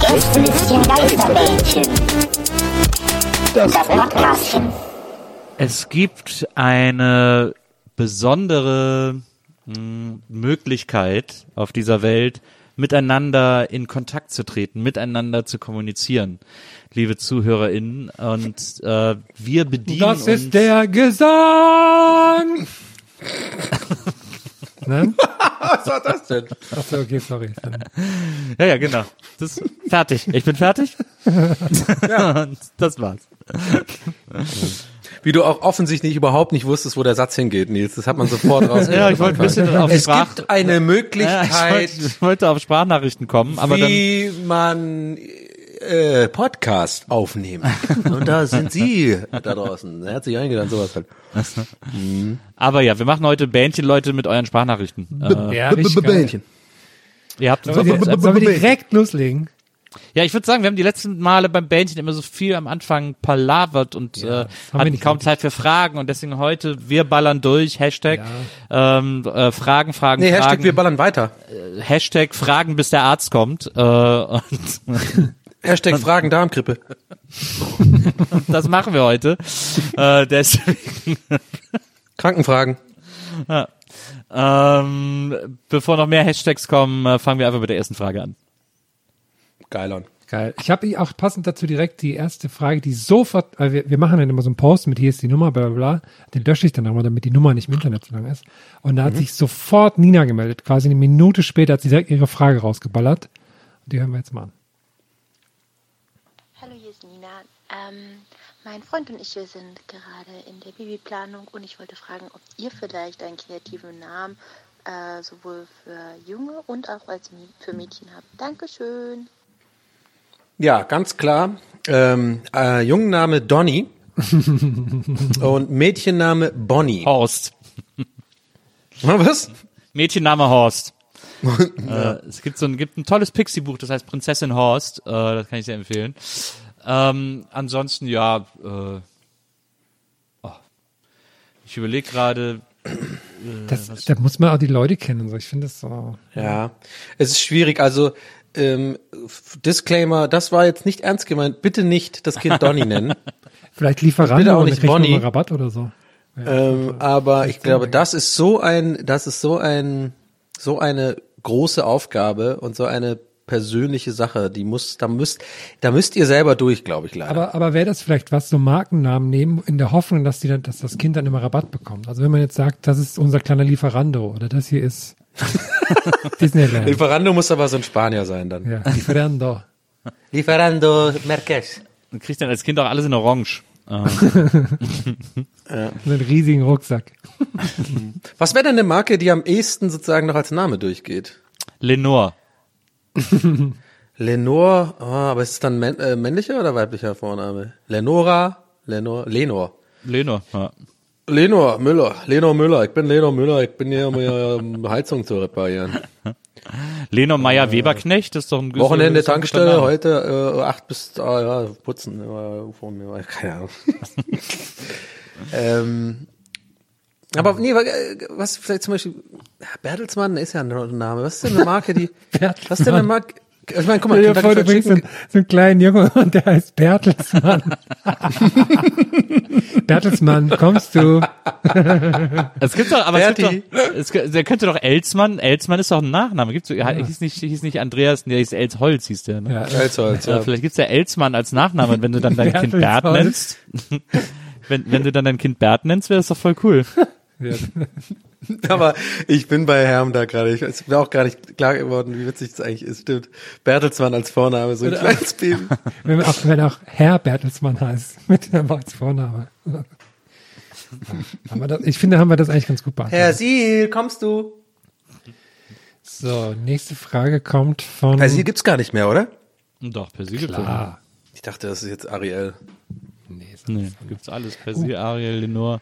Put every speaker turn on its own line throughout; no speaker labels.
Gästelistchen Geisterbällchen. Das Podcastchen.
Es gibt eine besondere mh, Möglichkeit auf dieser Welt, miteinander in Kontakt zu treten, miteinander zu kommunizieren, liebe ZuhörerInnen. Und äh, wir bedienen
Das
uns
ist der Gesang. ne?
Was war das denn?
Achso, okay, sorry.
Ja, ja, genau. Das ist fertig. Ich bin fertig. Und das war's.
Wie du auch offensichtlich überhaupt nicht wusstest, wo der Satz hingeht, Nils. Das hat man sofort rausgehört.
Ja, ich wollte ein bisschen auf
Es
Sprach
gibt eine
ja, ich,
Möglichkeit,
wollte, ich wollte auf Sprachnachrichten kommen, aber dann
wie man äh, Podcast aufnehmen. Und da sind Sie da draußen. Herzlich eingeladen, sowas halt.
aber ja, wir machen heute Bähnchen Leute mit euren Sprachnachrichten. Äh,
Ja.
Bähnchen.
ihr habt
Sollen wir, sollen wir direkt loslegen?
Ja, ich würde sagen, wir haben die letzten Male beim Bähnchen immer so viel am Anfang palavert und äh,
haben wir
hatten kaum. Zeit für Fragen und deswegen heute, wir ballern durch, Hashtag ähm, äh, Fragen, Fragen,
Nee,
Fragen.
Hashtag, wir ballern weiter.
Hashtag Fragen, bis der Arzt kommt. Äh, und
Hashtag Fragen Darmgrippe.
das machen wir heute. äh, deswegen,
Krankenfragen.
ähm, bevor noch mehr Hashtags kommen, äh, fangen wir einfach mit der ersten Frage an.
Geilon.
Geil. Ich habe auch passend dazu direkt die erste Frage, die sofort, weil wir, wir machen dann immer so einen Post mit hier ist die Nummer, bla bla bla. Den lösche ich dann auch mal, damit die Nummer nicht im Internet so lang ist. Und da hat sich sofort Nina gemeldet. Quasi eine Minute später hat sie direkt ihre Frage rausgeballert. Und die hören wir jetzt mal an.
Hallo, hier ist Nina. Ähm, mein Freund und ich, wir sind gerade in der Babyplanung und ich wollte fragen, ob ihr vielleicht einen kreativen Namen äh, sowohl für Junge und auch als für Mädchen habt. Dankeschön.
Ja, ganz klar. Ähm, äh, Jungenname Donny und Mädchenname Bonnie.
Horst.
Was?
Mädchenname Horst. äh, es gibt so ein, gibt ein tolles Pixie-Buch, das heißt Prinzessin Horst. Äh, das kann ich sehr empfehlen. Ähm, ansonsten, ja, äh, oh, ich überlege gerade,
Das, da muss man auch die Leute kennen. So. Ich finde das so.
Ja, es ist schwierig. Also ähm, Disclaimer, das war jetzt nicht ernst gemeint. Bitte nicht das Kind Donny nennen.
Vielleicht Lieferando
Bitte auch nicht Bonnie.
Rabatt oder so.
ähm, aber ich glaube, das ist so ein, das ist so ein, so eine große Aufgabe und so eine persönliche Sache. Die muss, da müsst, da müsst ihr selber durch, glaube ich leider.
Aber, aber wäre das vielleicht was, so Markennamen nehmen, in der Hoffnung, dass, die dann, dass das Kind dann immer Rabatt bekommt? Also wenn man jetzt sagt, das ist unser kleiner Lieferando oder das hier ist Disneyland.
Lieferando muss aber so ein Spanier sein dann.
ja, Lieferando.
Lieferando Merques.
man kriegt dann als Kind auch alles in Orange. Äh,
So einen riesigen Rucksack.
Was wäre denn eine Marke, die am ehesten sozusagen noch als Name durchgeht?
Lenore.
Lenore, oh, aber ist es dann männ äh, männlicher oder weiblicher Vorname? Lenora, Lenor, Lenor.
Lenore, ja.
Lenor Müller, Lenor Müller, ich bin Lenor Müller, ich bin hier, um hier um Heizung zu reparieren.
Lenore Meyer Weberknecht, ist doch ein
Wochenende Tankstelle, heute äh, acht bis, ah, ja, putzen, äh, von mir, keine Ahnung. ähm, aber nee, äh, was vielleicht zum Beispiel, ja, Bertelsmann ist ja ein Name, was ist denn eine Marke, die, was ist denn eine Marke, Ich meine, guck mal, Kentucky
vor, du bringst so, einen- so einen kleinen Junge und der heißt Bertelsmann. Bertelsmann, kommst du?
Es gibt doch, aber es
Berti.
gibt doch, es, der könnte doch Elsmann, Elsmann ist doch ein Nachname. Gibt's, ja. hieß nicht, hieß nicht Andreas, der hieß Elsholz, hieß der, ne?
Ja,
Elsholz,
Ja,
ja.
vielleicht gibt's ja Elsmann als Nachname, und wenn du dann dein Kind Bert nennst. wenn, wenn du dann dein Kind Bert nennst, wäre das doch voll cool.
Ja.
Aber ich bin bei Herm da gerade. Ich es ist mir auch gar nicht klar geworden, wie witzig das eigentlich ist. Stimmt. Bertelsmann als Vorname, so ein kleines Baby.
Wenn, auch, wenn auch Herr Bertelsmann heißt, mit dem als Vorname. Das, ich finde, haben wir das eigentlich ganz gut
Herr
beantwortet.
Siel, kommst du?
So, nächste Frage kommt von.
Herr Siel gibt's gar nicht mehr, oder?
Doch, per Sie
Ah,
Ich dachte, das ist jetzt Ariel.
nee,
Nee, gibt's alles. Per Sie, Ariel, Lenore.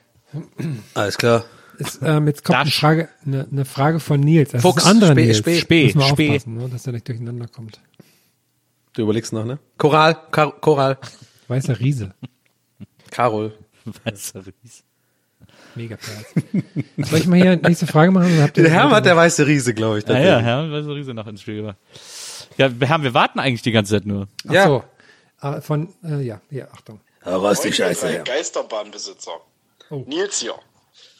Alles klar.
Ist, ähm, jetzt kommt eine. Frage, eine, eine Frage von Nils. Das
Fuchs,
ist ein anderer
Spee-
Nils.
Spee-
Spee,
Muss man
Spee.
aufpassen, ne, dass er nicht durcheinander kommt.
Du überlegst noch, ne? Choral, Kar Choral,
Weißer Riese.
Karol.
Weißer Ries.
Mega Perls. Soll ich mal hier nächste Frage machen? Oder habt ihr
Der Herm hat der weiße Riese, glaube ich.
Ah ja. Herr Weißer Riese noch ins Spiel gebracht. Ja, wir haben, wir warten eigentlich die ganze Zeit nur.
Ach
Ja.
so. Ah, von, äh, ja, ja, Achtung.
Aber ist die Scheiße, Herr.
Geisterbahnbesitzer.
Oh.
Nils hier.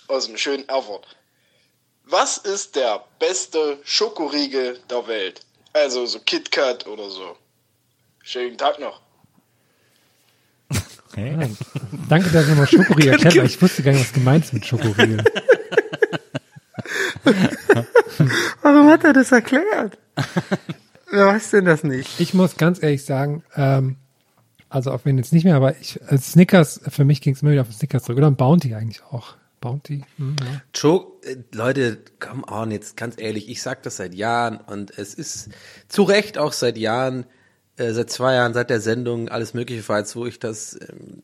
Aus dem schönen Erfurt. Was ist der beste Schokoriegel der Welt? Also so KitKat oder so. Schönen Tag noch.
Okay.
Danke, dass ihr mal Schokoriegel erklärt, weil ich wusste gar nicht, was gemeint ist mit Schokoriegel.
Warum hat er das erklärt? Wer weiß denn das nicht?
Ich muss ganz ehrlich sagen, ähm, also auch wenn jetzt nicht mehr, aber ich, Snickers, für mich ging es immer wieder auf Snickers zurück. Oder ein Bounty eigentlich auch. Bounty? Hm, ja.
Äh, Leute, come on, jetzt ganz ehrlich, ich sag das seit Jahren und es ist zu Recht auch seit Jahren, äh, seit zwei Jahren, seit der Sendung alles Mögliche jetzt, wo ich das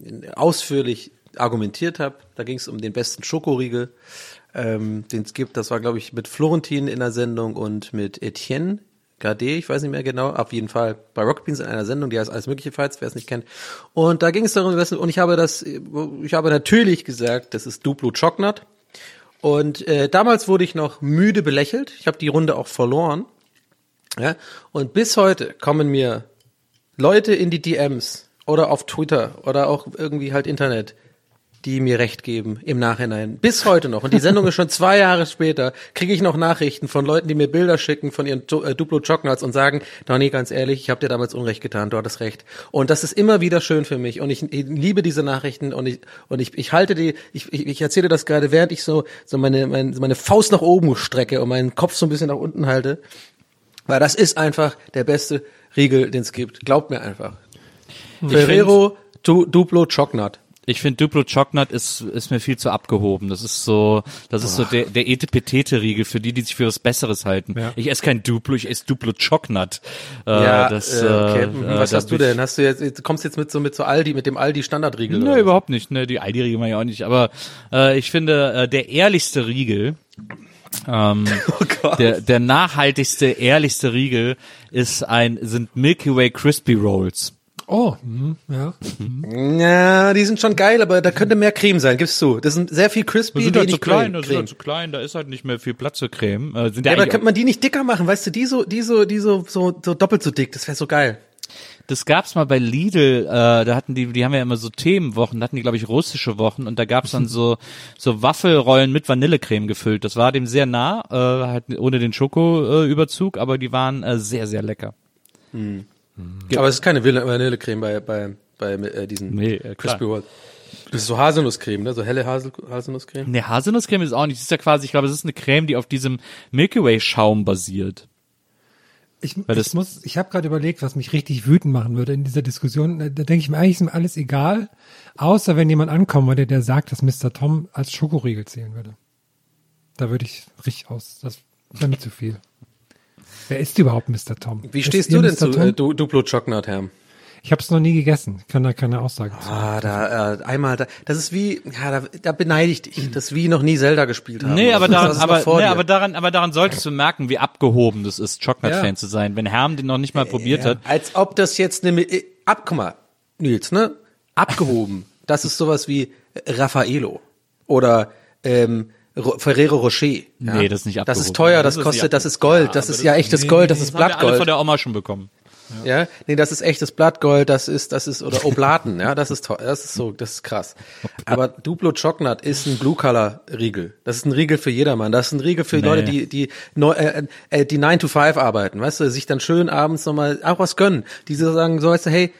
ähm, ausführlich argumentiert habe. Da ging es um den besten Schokoriegel, ähm, den es gibt. Das war, glaube ich, mit Florentin in der Sendung und mit Etienne Gade, ich weiß nicht mehr genau, auf jeden Fall bei Rocket Beans in einer Sendung, die heißt alles Mögliche, falls wer es nicht kennt. Und da ging es darum, und ich habe das, ich habe natürlich gesagt, das ist Duplo Chocolate. Und äh, damals wurde ich noch müde belächelt. Ich habe die Runde auch verloren. Ja? Und bis heute kommen mir Leute in die DMs oder auf Twitter oder auch irgendwie halt Internet, die mir recht geben im Nachhinein. Bis heute noch. Und die Sendung ist schon zwei Jahre später. Kriege ich noch Nachrichten von Leuten, die mir Bilder schicken von ihren Du- äh, Duplo Chocnuts und sagen, Donny, ganz ehrlich, ich habe dir damals Unrecht getan, du hattest recht. Und das ist immer wieder schön für mich. Und ich, ich liebe diese Nachrichten und ich, und ich, ich halte die, ich, ich, ich erzähle das gerade, während ich so, so meine, meine, meine Faust nach oben strecke und meinen Kopf so ein bisschen nach unten halte. Weil das ist einfach der beste Riegel, den es gibt. Glaubt mir einfach. Ferrero du, Duplo Chocnut.
Ich finde Duplo Chocolate ist, ist mir viel zu abgehoben. Das ist so, das ist so der, der Etepetete-Riegel für die, die sich für was Besseres halten.
Ja.
Ich esse kein Duplo, ich esse Duplo Chocolate. Äh,
Ja,
das,
äh, okay.
äh, äh,
Was hast du denn? Hast du jetzt, kommst jetzt mit so mit so Aldi, mit dem Aldi Standardriegel?
Nee, überhaupt nicht. Ne, die Aldi-Riegel mache ich auch nicht. Aber äh, ich finde, äh, der ehrlichste Riegel, ähm, der, der nachhaltigste, ehrlichste Riegel ist ein, sind Milky Way Crispy Rolls.
Oh, hm, ja.
Ja, die sind schon geil, aber da könnte mehr Creme sein, gibst du. Das sind sehr viel crispy,
Die sind halt
wenig
zu klein,
Creme.
das sind halt zu klein, da ist halt nicht mehr viel Platz für Creme. Äh, sind
Ja, aber könnte man die nicht dicker machen, weißt du, die so, die so, die so, so, so doppelt so dick, das wäre so geil.
Das gab's mal bei Lidl, äh, da hatten die, die haben ja immer so Themenwochen, da hatten die, glaube ich, russische Wochen und da gab's dann so, so Waffelrollen mit Vanillecreme gefüllt. Das war dem sehr nah, äh, halt ohne den Schokoüberzug, aber die waren äh, sehr, sehr lecker.
Aber es ist keine Vanille- Vanillecreme bei, bei, bei äh, diesen
Nee, äh, klar.
Crispy Rolls. Das ist so Haselnusscreme, ne? So helle Hasel Haselnusscreme.
Ne, Haselnusscreme ist auch nicht. Das ist ja quasi, ich glaube, es ist eine Creme, die auf diesem Milky Way Schaum basiert.
Ich,
Weil
ich
das-
muss, ich habe gerade überlegt, was mich richtig wütend machen würde in dieser Diskussion. Da, da denke ich mir, eigentlich ist mir alles egal, außer wenn jemand ankommen würde, der sagt, dass Mr. Tom als Schokoriegel zählen würde. Da würde ich richtig aus. Das wäre mir zu viel. Wer ist überhaupt Mr. Tom?
Wie
Ist
stehst du denn
Mr.
zu äh, du, Duplo Chocnut, Herr?
Ich habe es noch nie gegessen. Ich kann da keine Aussage zu.
Ah, da äh, einmal, da, das ist wie, ja, da, da beneide ich dich. Das ist wie noch nie Zelda gespielt haben.
Nee, aber
Das
daran, aber, nee,
dir.
aber daran, aber daran solltest du merken, wie abgehoben das ist, Chocolate-Fan
Ja.
zu sein. Wenn Herm den noch nicht mal probiert hat.
Als ob das jetzt eine, äh, ab, guck mal, Nils, ne? Abgehoben. Das ist sowas wie Raffaello. Oder, ähm, Ferrero Rocher. Ja?
Nee, das ist nicht
Das ist
abgehoben.
teuer, das,
Das ist
kostet, das ist Gold, das ist ja echtes Gold, das ist
haben wir alle von
Blattgold.
der Oma schon bekommen.
Ja, nee, das ist echtes Blattgold, das ist, das ist, oder Oblaten, ja, das ist toll, das ist so, das ist krass. Aber Duplo Chocolate ist ein Blue Color Riegel. Das ist ein Riegel für jedermann. Das ist ein Riegel für Leute, die, die, neu, äh, äh, die 9 to 5 arbeiten, weißt du, sich dann schön abends nochmal auch was gönnen. Die so sagen, so weißt du, hey,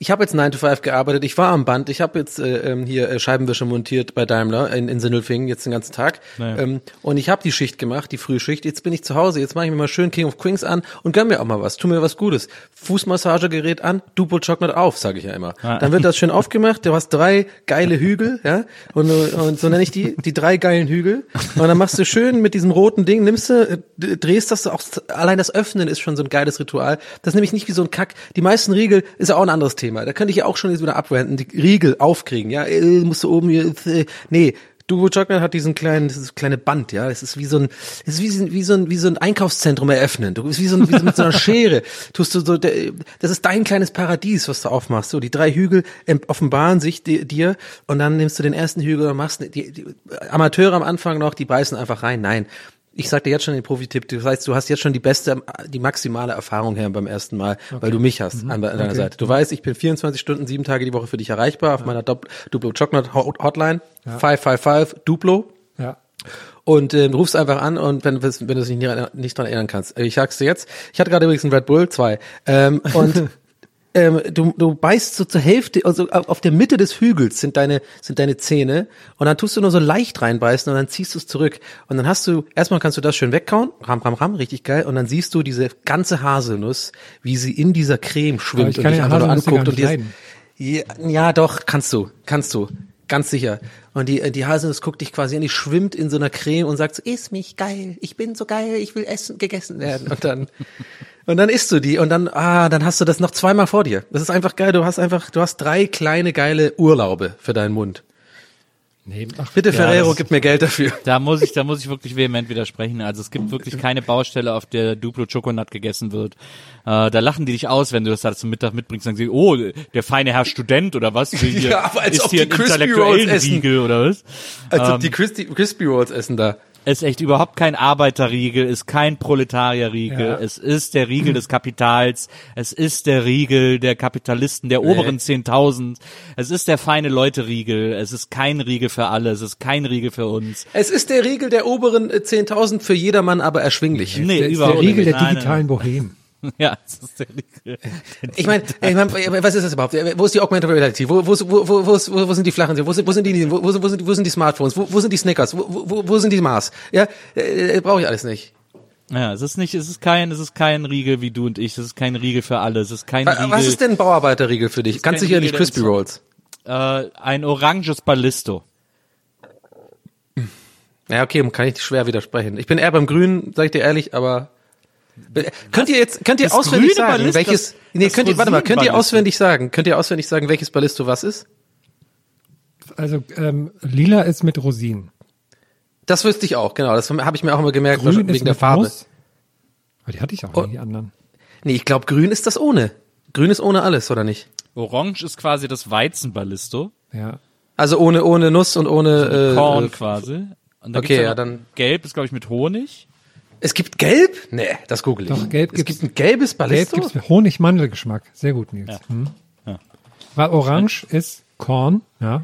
ich habe jetzt 9 to 5 gearbeitet, ich war am Band, ich habe jetzt äh, ähm, hier äh, Scheibenwischer montiert bei Daimler in, in Sindelfingen jetzt den ganzen Tag
Naja.
ähm, und ich habe die Schicht gemacht, die Frühschicht, jetzt bin ich zu Hause, jetzt mache ich mir mal schön King of Queens an und gönn mir auch mal was, tu mir was Gutes. Fußmassagegerät an, Duplo Chocolate auf, sage ich ja immer.
Ah.
Dann wird das schön aufgemacht, du hast drei geile Hügel, ja, und, und so nenne ich die, die drei geilen Hügel und dann machst du schön mit diesem roten Ding, nimmst du, äh, drehst das auch, allein das Öffnen ist schon so ein geiles Ritual. Das ist nämlich nicht wie so ein Kack. Die meisten Riegel ist ja auch ein anderes Thema. Da könnte ich ja auch schon jetzt wieder abwenden. Die Riegel aufkriegen, ja, äh, musst du oben hier, äh, nee. Duo Chocolate hat diesen kleinen, dieses kleine Band, ja. Es ist wie so ein, es ist wie, so ein- wie so ein, wie so ein Einkaufszentrum eröffnen. Du bist wie so, ein, wie so mit so einer Schere. Tust du so, das ist dein kleines Paradies, was du aufmachst. So, die drei Hügel offenbaren sich di- dir und dann nimmst du den ersten Hügel und machst, die, die Amateure am Anfang noch, die beißen einfach rein. Nein. Ich sag dir jetzt schon den Profi-Tipp, das heißt, du hast jetzt schon die beste, die maximale Erfahrung her beim ersten Mal, weil du mich hast an, de- an deiner Seite. Du weißt, ich bin 24 Stunden, sieben Tage die Woche für dich erreichbar auf meiner Dop- Duplo Chocolate Hot- Hotline, 555 Duplo.
Ja.
Und äh, rufst einfach an und wenn, wenn du dich nicht, nicht dran erinnern kannst. Ich sag's dir jetzt. Ich hatte gerade übrigens einen Red Bull 2. Ähm, und ähm, du, du beißt so zur Hälfte, also auf der Mitte des Hügels sind deine, sind deine Zähne und dann tust du nur so leicht reinbeißen und dann ziehst du es zurück. Und dann hast du, erstmal kannst du das schön wegkauen, ram, ram, ram, richtig geil. Und dann siehst du diese ganze Haselnuss, wie sie in dieser Creme schwimmt und dich einfach nur anguckt und dir, ja, ja, doch, kannst du, kannst du. Ganz sicher. Und die, die Haselnuss guckt dich quasi an, die schwimmt in so einer Creme und sagt so, iss mich geil, ich bin so geil, ich will essen, gegessen werden. Und dann, und dann isst du die und dann, ah, dann hast du das noch zweimal vor dir. Das ist einfach geil, du hast einfach, du hast drei kleine geile Urlaube für deinen Mund.
Nee, ach,
Bitte Ferrero, gib mir Geld dafür.
Da muss ich, da muss ich wirklich vehement widersprechen. Also es gibt wirklich keine Baustelle, auf der Duplo Choconut gegessen wird. Äh, da lachen die dich aus, wenn du das da zum Mittag mitbringst. Dann sagen sie, oh, der feine Herr Student oder was? Hier,
Ja, aber als
ist
ob
hier
die Crispy Rolls essen.
Riegel oder was?
Als
Ähm,
ob die Crispy, Crispy Rolls essen da.
Ist echt überhaupt kein Arbeiterriegel, ist kein Proletarierriegel,
Ja.
es ist der Riegel des Kapitals, es ist der Riegel der Kapitalisten, der oberen 10.000, es ist der feine Leute-Riegel, es ist kein Riegel für alle, es ist kein Riegel für uns.
Es ist der Riegel der oberen äh, 10.000 für jedermann, aber erschwinglich.
Nee,
der, ist
überhaupt
der Riegel
nicht.
der digitalen Bohem.
Ja, es ist der Riegel.
Ich meine, ich mein, was ist das überhaupt? Wo ist die Augmented Reality? Wo, wo, wo, wo, wo, wo, sind die flachen? Wo sind, wo sind die? Wo, wo, sind- wo, sind, wo sind die Smartphones? Wo, wo sind die Snickers? Wo, wo, wo sind die Mars? Ja, äh, brauche ich alles nicht.
Ja, es ist nicht, es ist kein, es ist kein Riegel wie du und ich, es ist kein Riegel für alle, es ist kein
Was
Riegel,
ist denn ein Bauarbeiterriegel für dich? Ganz sicher
Riegel,
nicht Crispy Rolls.
äh, ein oranges Ballisto.
Ja, okay, kann ich schwer widersprechen. Ich bin eher beim Grünen, sag ich dir ehrlich, aber könnt ihr jetzt könnt ihr
Das
auswendig sagen,
Ballisto,
welches
das-
Nee,
das
könnt ihr warte mal, könnt ihr auswendig sagen? Könnt ihr auswendig sagen, welches Ballisto was ist?
Also ähm, lila ist mit Rosinen.
Das wüsste ich auch, genau. Das habe ich mir auch immer gemerkt
Grün
wegen
ist
der
mit
Farbe.
Nuss. Aber die hatte ich auch
Oh.
nie, die anderen.
Nee, ich glaube, grün ist das ohne. Grün ist ohne alles, oder nicht?
Orange ist quasi das Weizenballisto.
Ja.
Also ohne ohne Nuss und ohne äh,
Korn
äh,
quasi. Und da
okay, ja, dann-
Gelb ist, glaube ich, mit Honig.
Es gibt gelb? Nee, das google ich.
Doch, gelb
es
gibt's-
gibt ein gelbes
Gelb
Ballisto?
gibt's mit Honig-Mandelgeschmack. Sehr gut, Nils. Hm.
Ja.
Weil Orange ist Korn, ja.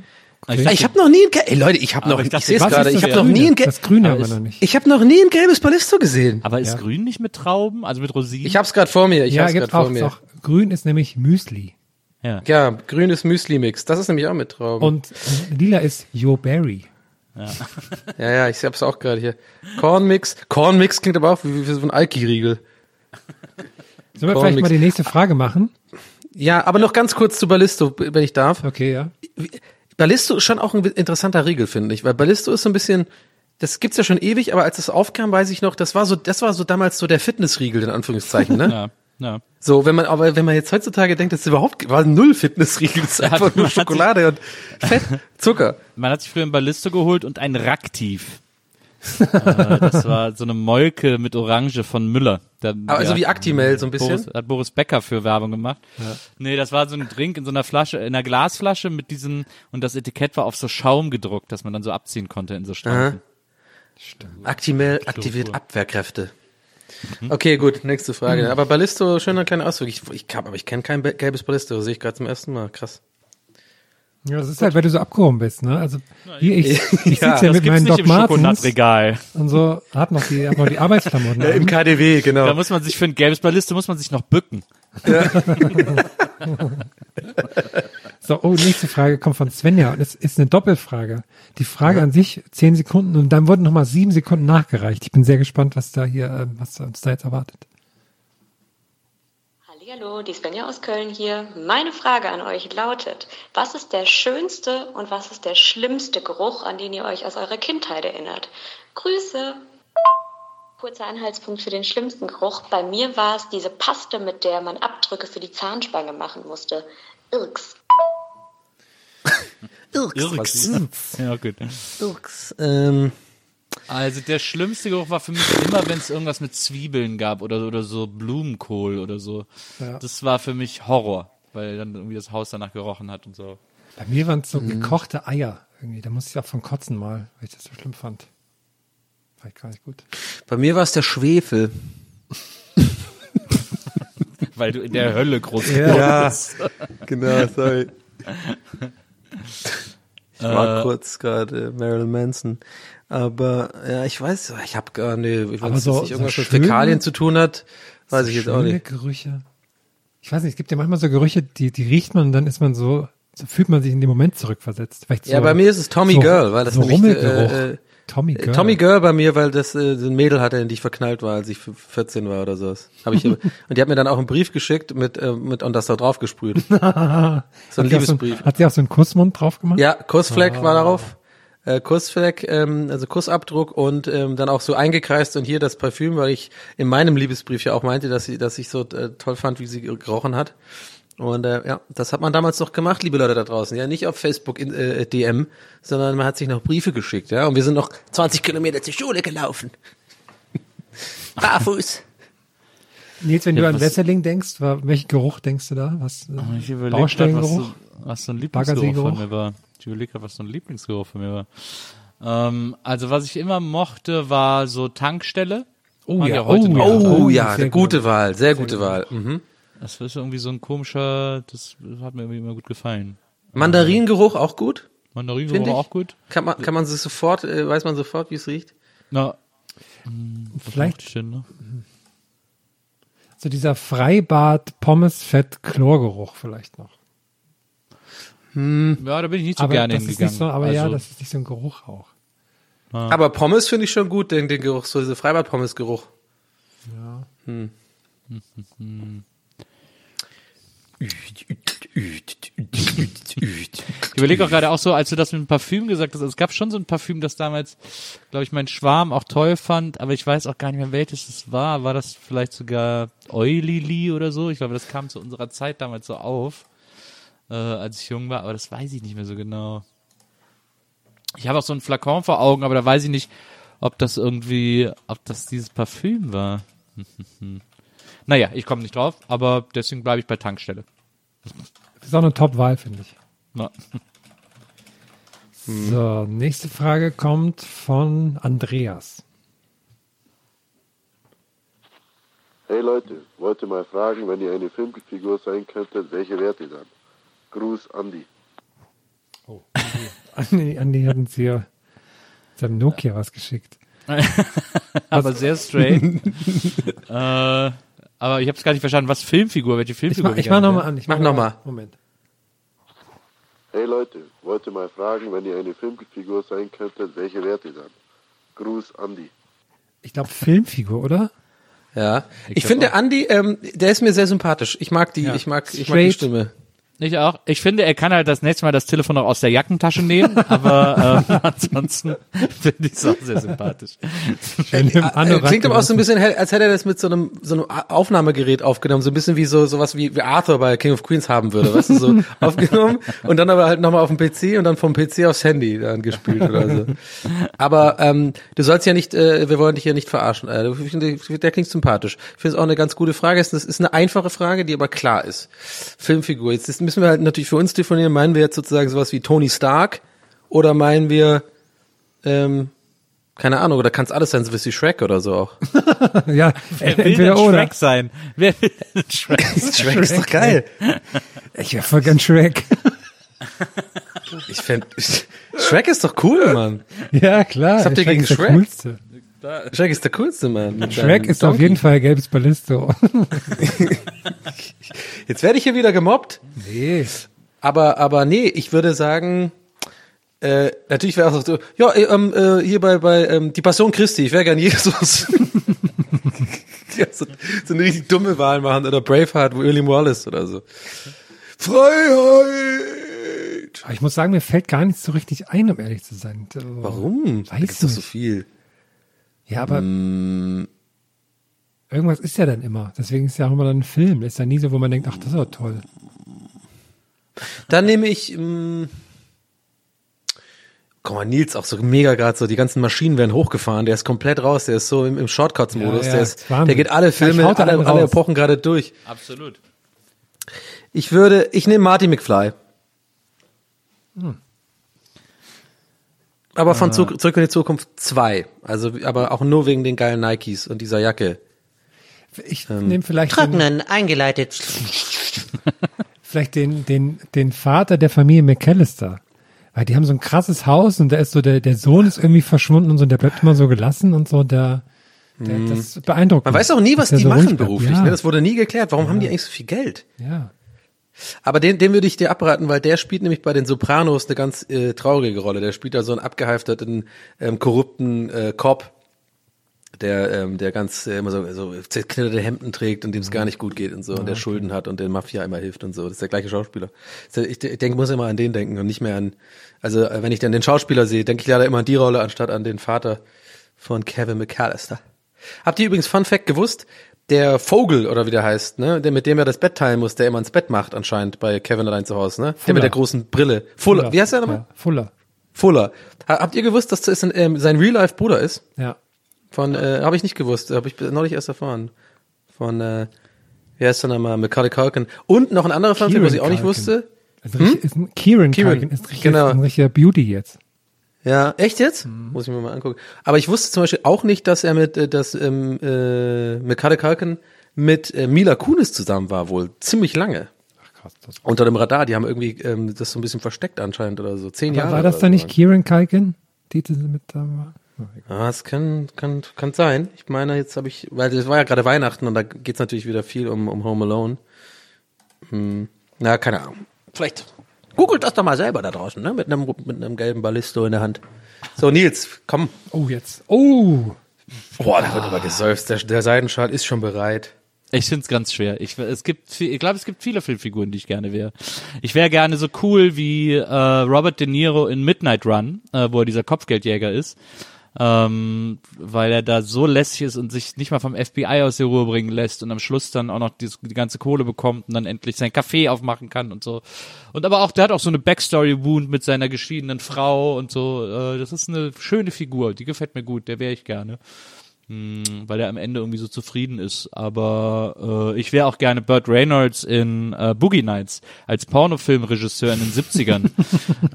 Ich
ich habe noch nie ein Ge Ey, Leute, ich habe noch
ich
ich,
dachte,
sehe es
was
gerade,
ist
ich habe noch nie ein Ge
Das Grüne
Aber ist-
noch nicht.
Ich habe noch nie ein gelbes Ballisto gesehen.
Aber ist
Ja.
grün nicht mit Trauben, also mit Rosinen?
Ich hab's gerade vor mir, ich
ja,
hab's gerade
gibt's
vor mir.
auch. Grün ist nämlich Müsli.
ja.
Ja, grünes Müsli-Mix. Das ist nämlich auch mit Trauben.
Und lila ist Yo Berry.
Ja, ja, ich hab's auch gerade hier. Cornmix. Cornmix klingt aber auch wie, wie so ein Alki-Riegel.
Sollen wir
Kornmix.
vielleicht mal die nächste Frage machen?
Ja, aber noch ganz kurz zu Ballisto, wenn ich darf.
Okay, ja.
Ballisto ist schon auch ein interessanter Riegel, finde ich, weil Ballisto ist so ein bisschen, das gibt's ja schon ewig, aber als es aufkam, weiß ich noch, das war so, das war so damals so der Fitnessriegel in Anführungszeichen, ne?
Ja, ja.
So, wenn man, aber wenn man jetzt heutzutage denkt, das ist überhaupt, war null Fitnessriegel, das ist
hat-
einfach nur
hat sich-
Schokolade und Fett, Zucker.
Man hat sich früher ein Ballisto geholt und ein Raktiv. äh, das war so eine Molke mit Orange von Müller. Da,
Aber also
ja,
wie Actimel so ein bisschen.
Boris, hat Boris Becker für Werbung gemacht. Nee, das war so ein Drink in so einer Flasche, in einer Glasflasche mit diesem, und das Etikett war auf so Schaum gedruckt, dass man dann so abziehen konnte in so Streifen.
Aktimel aktiviert Abwehrkräfte. Okay, gut, nächste Frage. Aber Ballisto, schöner kleiner Ausdruck. Ich, ich hab, aber ich kenne kein be- gelbes Ballisto, sehe ich gerade zum ersten Mal. Krass.
Ja, das ist halt, weil du so abgehoben bist, ne? Also hier, ich, ich
Ja,
sitze ja mit meinen
nicht
Doc
im
Martens und so, hab noch die, hab noch die Arbeitsklamotten.
Ja, Im. KDW, genau.
Da muss man sich für ein gelbes Balliste muss man sich noch bücken.
So, oh, nächste Frage kommt von Svenja und es ist eine Doppelfrage. Die Frage an sich zehn Sekunden und dann wurden nochmal sieben Sekunden nachgereicht. Ich bin sehr gespannt, was da hier, äh, was uns da jetzt erwartet.
Hallo, die Svenja aus Köln hier. Meine Frage an euch lautet, was ist der schönste und was ist der schlimmste Geruch, an den ihr euch aus eurer Kindheit erinnert? Grüße! Kurzer Anhaltspunkt für den schlimmsten Geruch. Bei mir war es diese Paste, mit der man Abdrücke für die Zahnspange machen musste. Irks.
Irks. Ja, gut.
Irks. Ähm,
Also der schlimmste Geruch war für mich immer, wenn es irgendwas mit Zwiebeln gab oder, oder so Blumenkohl oder so.
Ja.
Das war für mich Horror, weil dann irgendwie das Haus danach gerochen hat und so.
Bei mir waren es so
Mhm.
gekochte Eier irgendwie. Da musste ich auch von kotzen mal, weil ich das so schlimm fand. War ich gar nicht gut.
bei mir war es der Schwefel.
Weil du in der Hölle groß
Ja.
geworden
Ja.
bist.
Genau, sorry. Ich war
Äh.
kurz gerade Marilyn Manson. Aber ja, ich weiß, ich habe gar nicht, ich
Aber
weiß,
so-
dass nicht
so
irgendwas mit
schöne-
Fäkalien zu tun hat, weiß ich jetzt auch nicht.
Gerüche. Ich weiß nicht, es gibt ja manchmal so Gerüche, die, die riecht man und dann ist man so, so fühlt man sich in den Moment zurückversetzt. Vielleicht so,
Ja, bei mir ist es Tommy
so,
Girl, weil das
so
nämlich,
Rummelgeruch.
äh,
Tommy
Äh,
Girl.
Tommy Girl bei mir, weil das äh, so ein Mädel hatte, in die ich verknallt war, als ich f- 14 war oder sowas. Hab ich, und die hat mir dann auch einen Brief geschickt mit, äh, mit und das da drauf gesprüht. so ein
hat, sie auch so
Liebesbrief.
ein, hat sie auch so einen Kussmund drauf gemacht?
Ja, Kussfleck
Ah.
war darauf. Äh, Kussfleck, ähm, also Kussabdruck und ähm, dann auch so eingekreist und hier das Parfüm, weil ich in meinem Liebesbrief ja auch meinte, dass sie, dass ich so äh, toll fand, wie sie gerochen hat. Und äh, ja, das hat man damals noch gemacht, liebe Leute da draußen. Ja, nicht auf Facebook in, äh, DM, sondern man hat sich noch Briefe geschickt, ja. Und wir sind noch 20 Kilometer zur Schule gelaufen. Barfuß.
Nils, wenn du
Ja,
an
was-
Wesseling denkst, wa- welchen Geruch denkst du da? Was, äh,
Ich überlege was
Baustellengeruch?
so, was so ein Lieblingsgeruch
Baggersee-Geruch?
von mir war. Ich überlege grad, was so ein Lieblingsgeruch von mir war. Ähm, also was ich immer mochte, war so Tankstelle.
Oh
Mag
ja,
ja heute
oh
noch.
ja.
Oh ja,
sehr
gute
gut.
Wahl, sehr gute Wahl. Mhm.
Das ist irgendwie so ein komischer, das hat mir irgendwie immer gut gefallen.
Mandaringeruch auch gut.
Mandaringeruch auch gut.
Kann man, kann man sich sofort, äh, weiß man sofort, wie es riecht?
Na,
Vielleicht
mochte ich denn, ne?
so dieser Freibad Pommes Fett Chlorgeruch vielleicht noch.
Ja, da bin ich nicht so
aber
gerne
das ist
hingegangen.
nicht so, aber ja,
Also,
das ist nicht so ein Geruch auch.
Aber Pommes finde ich schon gut, den, den Geruch, so diese Freibad-Pommes-Geruch. Hm.
Ich überlege auch gerade auch so, als du das mit dem Parfüm gesagt hast, also es gab schon so ein Parfüm, das damals, glaube ich, mein Schwarm auch toll fand, aber ich weiß auch gar nicht mehr, welches es war. War das vielleicht sogar Eulili oder so? Ich glaube, das kam zu unserer Zeit damals so auf, äh, als ich jung war, aber das weiß ich nicht mehr so genau. Ich habe auch so einen Flakon vor Augen, aber da weiß ich nicht, ob das irgendwie, ob das dieses Parfüm war. naja, ich komme nicht drauf, aber deswegen bleibe ich bei Tankstelle.
Das ist auch eine Top-Wahl, finde ich.
Na.
So, nächste Frage kommt von Andreas.
Hey Leute, wollte mal fragen, wenn ihr eine Filmfigur sein könntet, welche wärt ihr dann? Gruß, Andi.
Andi, Andi hat uns hier seinem Nokia was geschickt.
aber sehr straight. äh, aber ich habe es gar nicht verstanden. Was Filmfigur? Welche
Ich
Filmfigur?
mach, ich mach nochmal an. Ich
Mach noch mal.
Moment.
Hey Leute, wollte mal fragen, wenn ihr eine Filmfigur sein könntet, welche wärt ihr dann? Gruß, Andi.
Ich glaube Filmfigur, oder?
Ja. Ich,
glaub
finde,
auch.
der Andi, ähm, der ist mir sehr sympathisch. Ich mag die,
Ja.
ich mag, ich mag die. Stimme.
Ich auch. Ich finde, er kann halt das nächste Mal das Telefon noch aus der Jackentasche nehmen, aber ähm, ansonsten finde ich es auch sehr sympathisch.
Äh,
Anorak
klingt aber auch so ein bisschen, als hätte er das mit so einem, so einem Aufnahmegerät aufgenommen, so ein bisschen wie so, sowas wie, wie Arthur bei King of Queens haben würde, weißt du, so aufgenommen und dann aber halt nochmal auf dem PC und dann vom PC aufs Handy dann gespielt oder so. Aber, ähm, du sollst ja nicht, äh, wir wollen dich ja nicht verarschen, äh, der klingt sympathisch. Ich finde es auch eine ganz gute Frage, es ist, ist eine einfache Frage, die aber klar ist. Filmfigur, jetzt ist, müssen wir halt natürlich für uns definieren, meinen wir jetzt sozusagen sowas wie Tony Stark oder meinen wir, ähm, Keine Ahnung, oder kann es alles sein, so wie Shrek oder so auch.
ja,
Wer will
entweder
denn
oder.
Shrek sein? Wer will denn Shrek sein?
Shrek ist doch geil.
Ich wäre voll gern Shrek.
Ich fänd, Shrek ist doch cool, Mann.
ja, klar.
Was habt ihr
Shrek
gegen Shrek?
Coolste.
Shrek ist der coolste, Mann.
Shrek ist auf
Donkey.
jeden Fall gelbes Ballisto.
Jetzt werde ich hier wieder gemobbt.
nee.
Aber, aber nee, ich würde sagen, äh, natürlich wäre auch so, ja, äh, ähm, äh, hier bei, bei ähm, die Passion Christi, ich wäre gern Jesus. ja, so, so eine richtig dumme Wahl machen oder Braveheart, William Wallace oder so. Freiheit!
Aber ich muss sagen, mir fällt gar nichts so richtig ein, um ehrlich zu sein.
Warum?
Weiß
da gibt's doch so viel.
Ja, aber
Mm.
irgendwas ist ja dann immer. Deswegen ist ja auch immer dann ein Film. Ist ja nie so, wo man denkt, ach, das ist doch toll.
Dann nehme ich, mh, guck mal, Nils auch so mega gerade so, die ganzen Maschinen werden hochgefahren, der ist komplett raus, der ist so im, im Shortcuts-Modus,
Ja, ja,
der,
ist
der geht alle Filme, alle, alle
raus.
Epochen gerade durch.
Absolut.
Ich würde, ich nehme Marty McFly.
Hm.
Aber von Zug, Zurück in die Zukunft zwei. Also, aber auch nur wegen den geilen Nikes und dieser Jacke.
Ich
Ähm,
nehme vielleicht, den,
eingeleitet.
vielleicht den, den, den Vater der Familie McAllister. Weil die haben so ein krasses Haus und da ist so, der, der Sohn ist irgendwie verschwunden und so, der bleibt immer so gelassen und so, der, der das beeindruckt
Man
mich,
weiß auch nie, was die
so
machen beruflich.
Ja,
Ne? Das wurde nie geklärt. Warum haben die eigentlich so viel Geld?
ja.
Aber den, den würde ich dir abraten, weil der spielt nämlich bei den Sopranos eine ganz äh, traurige Rolle. Der spielt da so einen abgehalfterten, ähm, korrupten äh, Cop, der, ähm, der ganz äh, immer so, so zerknitterte Hemden trägt und dem es gar nicht gut geht und so und der Schulden hat und der Mafia immer hilft und so. Das ist der gleiche Schauspieler. Der- Ich, ich denke, muss immer an den denken und nicht mehr an. Also äh, wenn ich dann den Schauspieler sehe, denke ich leider immer an die Rolle anstatt an den Vater von Kevin McAllister. Habt ihr übrigens Fun Fact gewusst? Der Vogel oder wie der heißt, ne, der mit dem er das Bett teilen muss, der immer ins Bett macht anscheinend bei Kevin allein zu Hause, ne? Der
Fuller.
mit der großen Brille. Fuller. Wie heißt der nochmal?
Ja, Fuller.
Fuller. Ha- Habt ihr gewusst, dass das ähm, sein Real Life Bruder ist?
Ja.
Von, äh, habe ich nicht gewusst, habe ich neulich erst erfahren. Von, äh, wie heißt der nochmal? Macaulay Culkin. Und noch ein anderer Fact, was ich auch nicht
Culkin.
wusste.
Also ein, Kieran,
Kieran,
Culkin ist richtig,
genau.
ein richtiger Beauty jetzt.
Ja, echt jetzt?
Mhm.
Muss ich mir mal angucken. Aber ich wusste zum Beispiel auch nicht, dass er mit, äh, dass ähm, äh, Macaulay Culkin mit äh, Mila Kunis zusammen war, wohl ziemlich lange.
Ach krass. Das
Unter dem Radar, die haben irgendwie ähm, das so ein bisschen versteckt anscheinend oder so. Zehn
Aber
Jahre.
war das dann nicht Kieran Culkin, die mit da war?
Ah, es kann, kann, kann sein. Ich meine, jetzt habe ich, weil es war ja gerade Weihnachten und da geht's natürlich wieder viel um, um Home Alone. Hm, na, keine Ahnung. Vielleicht googelt das doch mal selber da draußen, ne? Mit einem, mit einem gelben Ballisto in der Hand. So, Nils, komm.
Oh, jetzt. Oh!
Boah, da wird aber gesäuft. Der, der Seidenschal ist schon bereit.
Ich find's ganz schwer. Ich, es gibt, viel- ich glaube, es gibt viele Filmfiguren, die ich gerne wäre. Ich wäre gerne so cool wie äh, Robert De Niro in Midnight Run, äh, wo er dieser Kopfgeldjäger ist, ähm, weil er da so lässig ist und sich nicht mal vom FBI aus der Ruhe bringen lässt und am Schluss dann auch noch die, die ganze Kohle bekommt und dann endlich sein Café aufmachen kann und so. Und aber auch, der hat auch so eine Backstory-Wound mit seiner geschiedenen Frau und so. Äh, das ist eine schöne Figur, die gefällt mir gut, der wäre ich gerne weil er am Ende irgendwie so zufrieden ist. Aber äh, ich wäre auch gerne Burt Reynolds in äh, Boogie Nights als Pornofilmregisseur in den 70ern.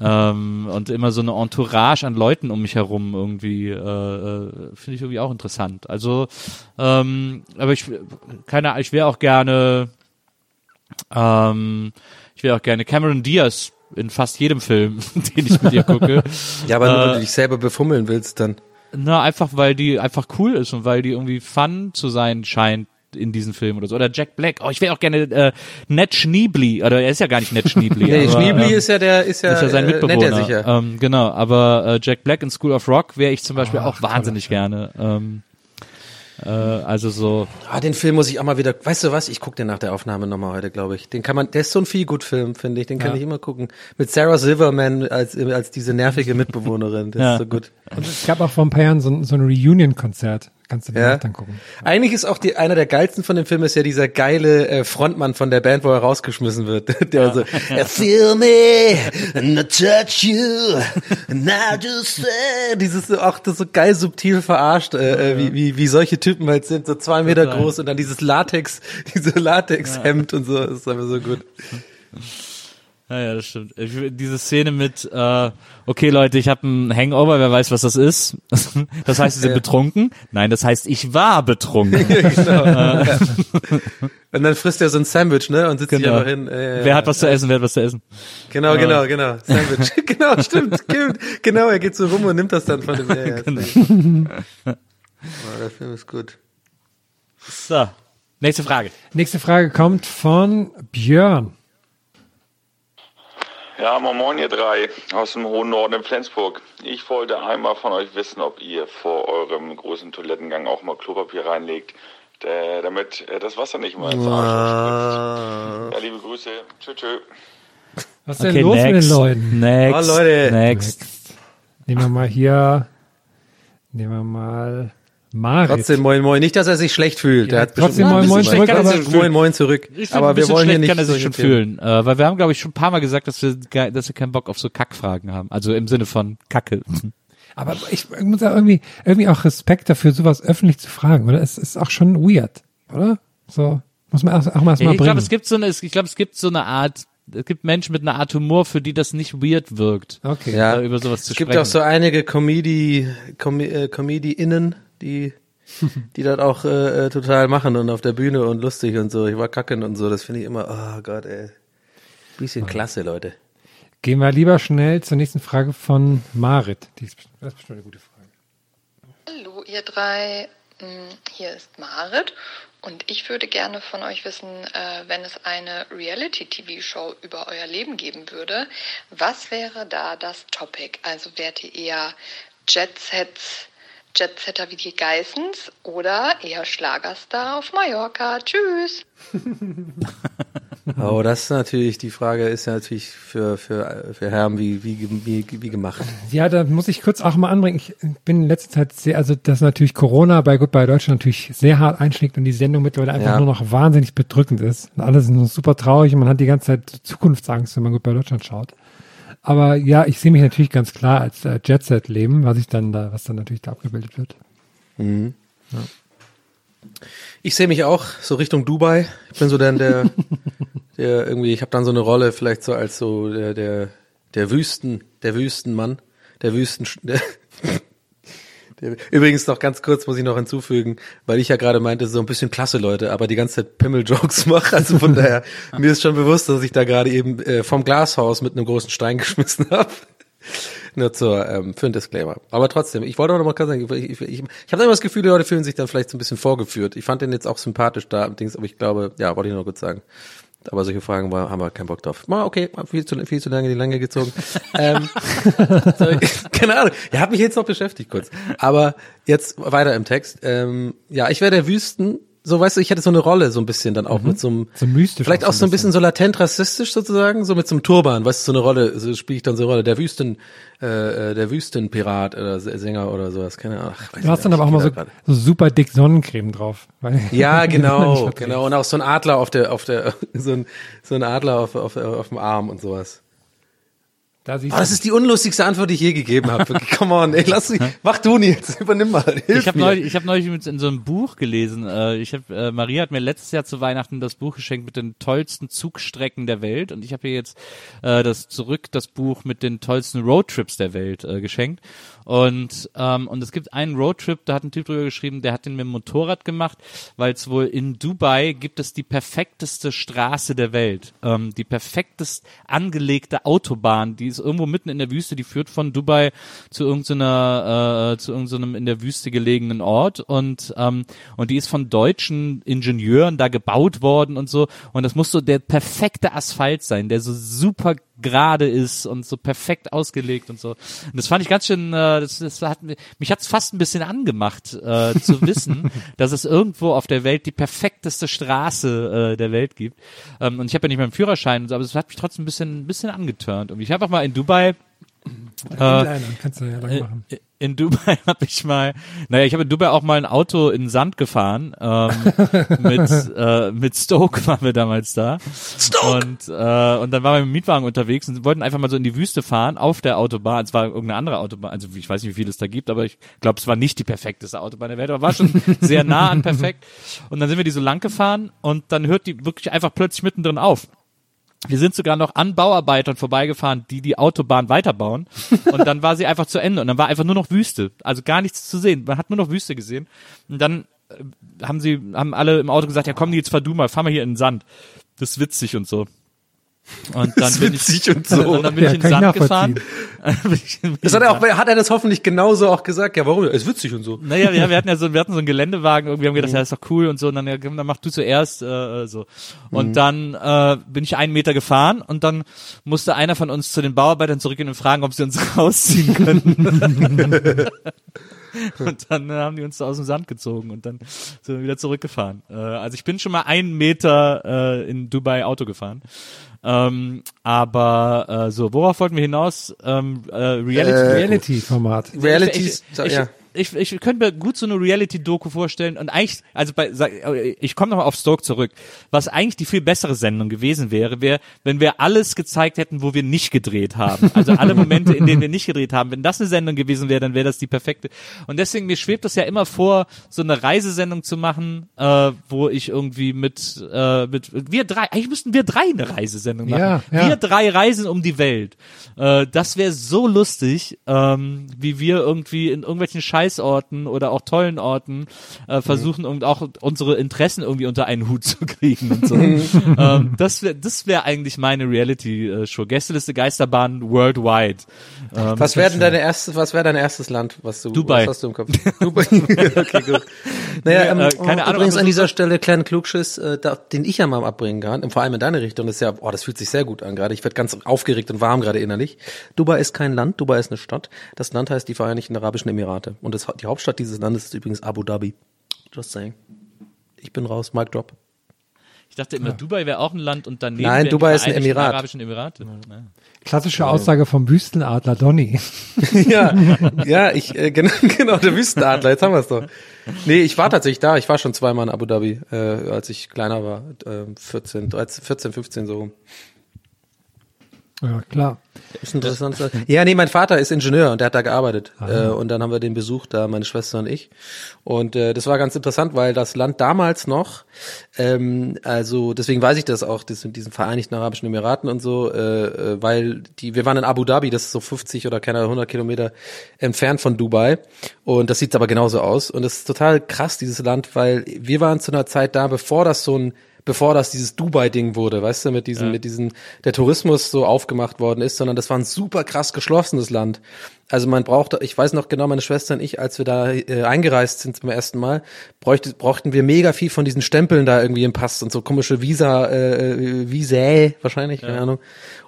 ähm, und immer so eine Entourage an Leuten um mich herum irgendwie, äh, äh, finde ich irgendwie auch interessant. Also, ähm, aber ich, keine Ahnung, ich wäre auch gerne, ähm, ich wäre auch gerne Cameron Diaz in fast jedem Film, den ich mit ihr gucke.
Ja, aber nur, wenn
Äh,
du dich selber befummeln willst, dann.
Na, einfach weil die einfach cool ist und weil die irgendwie fun zu sein scheint in diesem Film oder so. Oder Jack Black. Oh, ich wäre auch gerne äh, Ned Schneebly. Oder er ist ja gar nicht Ned Schneebly.
Nee,
aber,
Schneebly
ähm,
ist ja der, ist ja,
ist ja sein
äh,
Mitbewohner.
er.
Ähm, genau, aber äh, Jack Black in School of Rock wäre ich zum Beispiel
Ach,
auch wahnsinnig gerne. Ähm, äh, also so,
Ah, den Film muss ich auch mal wieder, weißt du was, ich gucke den nach der Aufnahme nochmal heute, glaube ich. Den kann man, der ist so ein viel gut Film, finde ich, den kann
Ja.
ich immer gucken. Mit Sarah Silverman als, als diese nervige Mitbewohnerin, das
Ja.
ist so gut.
Und es gab auch vor ein paar Jahren so, so ein Reunion-Konzert. Kannst du dir
Ja.
dann gucken.
Eigentlich ist auch die, einer der geilsten von dem Film ist ja dieser geile äh, Frontmann von der Band, wo er rausgeschmissen wird. Der so, "I feel me, and I touch you, and I just say, dieses auch das so geil subtil verarscht, äh, äh, wie, wie, wie solche Typen halt sind, so zwei Meter groß und dann dieses Latex, diese Latexhemd und so, das ist einfach so gut.
Ja, ja, das stimmt. Ich, diese Szene mit, äh, okay Leute, ich habe einen Hangover, wer weiß, was das ist. Das heißt, sie sind
Ja.
betrunken? Nein, das heißt, ich war betrunken.
genau. Und dann frisst er so ein Sandwich, ne? Und sitzt sich
Genau.
einfach hin. Äh,
Wer hat was zu essen, wer hat was zu essen.
Genau, genau, genau. Sandwich. genau, stimmt, stimmt. Genau, er geht so rum und nimmt das dann von dem. Ja, ja,
Genau.
oh, der Film ist gut.
So, nächste Frage.
Nächste Frage kommt von Björn.
Ja, moin moin ihr drei aus dem hohen Norden in Flensburg. Ich wollte einmal von euch wissen, ob ihr vor eurem großen Toilettengang auch mal Klopapier reinlegt, äh, damit äh, das Wasser nicht mal ins Arschloch spritzt. Ja, liebe Grüße. Tschö, tschö.
Was ist denn los mit den Leuten?
Next.
Oh, Leute.
Next.
Nehmen wir mal hier, nehmen wir mal Marit.
Trotzdem moin moin. Nicht, dass er sich schlecht fühlt.
Ja,
er hat
trotzdem
bestimmt-
moin, moin zurück,
er
aber-
sich moin moin zurück.
Ich
Aber wir wollen hier nicht
kann er sich schon fühlen. Äh, weil wir haben, glaube ich, schon ein paar Mal gesagt, dass wir, dass wir keinen Bock auf so Kackfragen haben. Also im Sinne von Kacke.
Aber ich muss ja irgendwie, irgendwie auch Respekt dafür, sowas öffentlich zu fragen, oder? Es ist auch schon weird, oder? So, muss man auch, auch mal erst mal
ich
bringen.
glaube, es gibt so eine, ich glaube, es gibt so eine Art, es gibt Menschen mit einer Art Humor, für die das nicht weird wirkt,
okay.
Ja.
äh, über sowas zu
Es gibt
sprechen.
auch so einige Comedy, Com äh, Comedy-Innen, die, die das auch äh, äh, total machen und auf der Bühne und lustig und so. Ich war kacken und so. Das finde ich immer, oh Gott, ey. Bisschen klasse, Leute.
Gehen wir lieber schnell zur nächsten Frage von Marit. Die ist, das ist bestimmt eine gute Frage.
Hallo ihr drei, Hm, hier ist Marit und ich würde gerne von euch wissen, äh, wenn es eine Reality-TV-Show über euer Leben geben würde, was wäre da das Topic? Also wärt ihr eher Jet-Sets, Jet-Setter wie die Geissens oder eher Schlagerstar auf Mallorca? Tschüss!
Oh, das ist natürlich, die Frage ist ja natürlich für, für, für Herren wie, wie, wie, wie gemacht.
Ja, da muss ich kurz auch mal anbringen. Ich bin in letzter Zeit sehr, also dass natürlich Corona bei Goodbye Deutschland natürlich sehr hart einschlägt und die Sendung mittlerweile einfach
Ja.
nur noch wahnsinnig bedrückend ist. Und alle sind so super traurig und man hat die ganze Zeit Zukunftsangst, wenn man Goodbye Deutschland schaut. Aber ja, ich sehe mich natürlich ganz klar als äh, Jet-Set leben, was ich dann da, was dann natürlich da abgebildet wird.
Ich sehe mich auch so Richtung Dubai. Ich bin so dann der, der irgendwie, ich habe dann so eine Rolle vielleicht so als so der, der, der Wüsten, der Wüstenmann, der Wüsten, der, übrigens noch ganz kurz muss ich noch hinzufügen, weil ich ja gerade meinte, so ein bisschen klasse Leute, aber die ganze Zeit Pimmel-Jokes mache. Also von daher, mir ist schon bewusst, dass ich da gerade eben äh, vom Glashaus mit einem großen Stein geschmissen habe. Nur zur, ähm, für ein Disclaimer. Aber trotzdem, ich wollte auch noch mal sagen, ich, ich, ich, ich habe immer das Gefühl, die Leute fühlen sich dann vielleicht so ein bisschen vorgeführt. Ich fand den jetzt auch sympathisch da, Dings, aber ich glaube, ja, wollte ich noch kurz sagen. Aber solche Fragen war, haben wir keinen Bock drauf. Mal, okay, viel zu, viel zu lange die Länge gezogen. ähm, sorry, keine Ahnung. Ja, hat mich jetzt noch beschäftigt kurz. Aber jetzt weiter im Text. Ähm, ja, ich wäre der Wüsten, so weißt du, ich hätte so eine Rolle so ein bisschen dann auch mit so einem,
So mystisch.
vielleicht auch so ein bisschen so latent rassistisch sozusagen, so mit so einem Turban, weißt du, so eine Rolle, so spiele ich dann so eine Rolle, der Wüsten, äh, äh, der Wüstenpirat oder Sänger oder sowas, keine Ahnung. Ach,
Du hast dann aber auch mal so, so super dick Sonnencreme drauf.
Ja, genau, genau. Und auch so ein Adler auf der, auf der, so ein, so ein Adler auf, auf, auf dem Arm und sowas.
Da
Oh, das ist die unlustigste Antwort, die ich je gegeben habe. Come on, ey, lass mich, mach du nie jetzt, übernimm mal, hilf
Ich habe neulich, ich hab neulich in so einem Buch gelesen. Äh, ich hab, äh, Maria hat mir letztes Jahr zu Weihnachten das Buch geschenkt mit den tollsten Zugstrecken der Welt und ich habe ihr jetzt äh, das zurück das Buch mit den tollsten Roadtrips der Welt äh, geschenkt. Und ähm, und es gibt einen Roadtrip, da hat ein Typ drüber geschrieben, der hat den mit dem Motorrad gemacht, weil es wohl in Dubai gibt es die perfekteste Straße der Welt, ähm, die perfektest angelegte Autobahn, die ist irgendwo mitten in der Wüste, die führt von Dubai zu irgendeiner äh, zu irgendeinem in der Wüste gelegenen Ort und ähm, und die ist von deutschen Ingenieuren da gebaut worden und so. Und das muss so der perfekte Asphalt sein, der so super gerade ist und so perfekt ausgelegt und so. Und das fand ich ganz schön, äh, das, das hat mich hat's fast ein bisschen angemacht, äh, zu wissen, dass es irgendwo auf der Welt die perfekteste Straße äh, der Welt gibt. Ähm, und ich habe ja nicht mal einen Führerschein, aber es hat mich trotzdem ein bisschen, ein bisschen angeturnt. Und ich habe auch mal in Dubai
Inliner, kannst du ja lang
äh,
machen.
in Dubai habe ich mal, naja, ich habe in Dubai auch mal ein Auto in den Sand gefahren. Ähm, mit, äh, mit Stoke waren wir damals da. Stoke! Und, äh, und dann waren wir mit dem Mietwagen unterwegs und wollten einfach mal so in die Wüste fahren auf der Autobahn. Es war irgendeine andere Autobahn, also ich weiß nicht, wie viel es da gibt, aber ich glaube, es war nicht die perfekteste Autobahn der Welt, aber war schon sehr nah an perfekt. Und dann sind wir die so lang gefahren und dann hört die wirklich einfach plötzlich mittendrin auf. Wir sind sogar noch an Bauarbeitern vorbeigefahren, die die Autobahn weiterbauen. Und dann war sie einfach zu Ende. Und dann war einfach nur noch Wüste. Also gar nichts zu sehen. Man hat nur noch Wüste gesehen. Und dann äh, haben sie, haben alle im Auto gesagt, ja komm, jetzt fahr du mal, fahr mal hier in den Sand. Das ist witzig und so. Und dann bin ich,
und so.
und dann bin
Ja,
ich in den Sand gefahren.
Das hat er auch, hat er das hoffentlich genauso auch gesagt? Ja, warum? Ist witzig und so.
Naja, ja, wir hatten ja so, wir hatten so einen Geländewagen, irgendwie haben wir gedacht, ja, ist doch cool und so, und dann, ja, komm, dann mach du zuerst, äh, so. Und
Mhm.
dann, äh, bin ich einen Meter gefahren und dann musste einer von uns zu den Bauarbeitern zurückgehen und fragen, ob sie uns rausziehen können. und dann äh, haben die uns da aus dem Sand gezogen und dann sind wir wieder zurückgefahren. Äh, also ich bin schon mal einen Meter, äh, in Dubai Auto gefahren. Ähm, aber äh, so, worauf wollten wir hinaus? Ähm, äh, Reality.
Äh,
Reality-Format.
Realities,
ich, ich,
ja.
Ich, ich könnte mir gut so eine Reality-Doku vorstellen und eigentlich, also bei, ich komme nochmal auf Stoke zurück, was eigentlich die viel bessere Sendung gewesen wäre, wäre, wenn wir alles gezeigt hätten, wo wir nicht gedreht haben. Also alle Momente, in denen wir nicht gedreht haben. Wenn das eine Sendung gewesen wäre, dann wäre das die perfekte. Und deswegen, mir schwebt das ja immer vor, so eine Reisesendung zu machen, äh, wo ich irgendwie mit, äh, mit, wir drei, eigentlich müssten wir drei eine Reisesendung machen.
Ja, ja.
Wir drei reisen um die Welt. Äh, das wäre so lustig, ähm, wie wir irgendwie in irgendwelchen Scheißorten oder auch tollen Orten äh, versuchen und auch unsere Interessen irgendwie unter einen Hut zu kriegen und so. ähm, das wäre das wäre eigentlich meine Reality-Show. Gästeliste Geisterbahn worldwide. Ähm,
Was wäre denn deine erste, was wäre dein erstes Land, was du,
Dubai.
was hast du im Kopf? Dubai. okay, gut. Naja, ähm,
äh, keine Ahnung,
übrigens an dieser Stelle kleinen Klugschiss, äh, da, den ich ja mal abbringen kann, und vor allem in deine Richtung, das ist ja, oh, das fühlt sich sehr gut an gerade. Ich werde ganz aufgeregt und warm gerade innerlich. Dubai ist kein Land, Dubai ist eine Stadt. Das Land heißt die Vereinigten Arabischen Emirate. Und das, die Hauptstadt dieses Landes ist übrigens Abu Dhabi. Just saying. Ich bin raus, Mic Drop.
Ich dachte immer, Dubai wäre auch ein Land und daneben
Nein, Dubai ist ein Emirat.
Arabischen Emirate. Ja.
Klassische Aussage vom Wüstenadler Donny.
ja, ja, ich äh, genau, genau der Wüstenadler. Jetzt haben wir es doch. Nee, ich war tatsächlich da. Ich war schon zweimal in Abu Dhabi, äh, als ich kleiner war, äh, 14, 13, 14, 15 so. rum.
Ja, klar.
Ist interessant. Ja, nee, mein Vater ist Ingenieur und der hat da gearbeitet. Äh, und dann haben wir den besucht, da meine Schwester und ich. Und äh, das war ganz interessant, weil das Land damals noch, ähm, also deswegen weiß ich das auch, das mit diesen Vereinigten Arabischen Emiraten und so, äh, äh, weil die, wir waren in Abu Dhabi, das ist so 50 oder keine Ahnung, 100 Kilometer entfernt von Dubai. Und das sieht aber genauso aus. Und das ist total krass, dieses Land, weil wir waren zu einer Zeit da, bevor das so ein bevor das dieses Dubai-Ding wurde, weißt du, mit diesen, mit diesen, der Tourismus so aufgemacht worden ist, sondern das war ein super krass geschlossenes Land. Also man brauchte, ich weiß noch genau, meine Schwester und ich, als wir da äh, eingereist sind zum ersten Mal, bräuchte, brauchten wir mega viel von diesen Stempeln da irgendwie im Pass und so komische Visa, äh, Visa wahrscheinlich, keine Ahnung.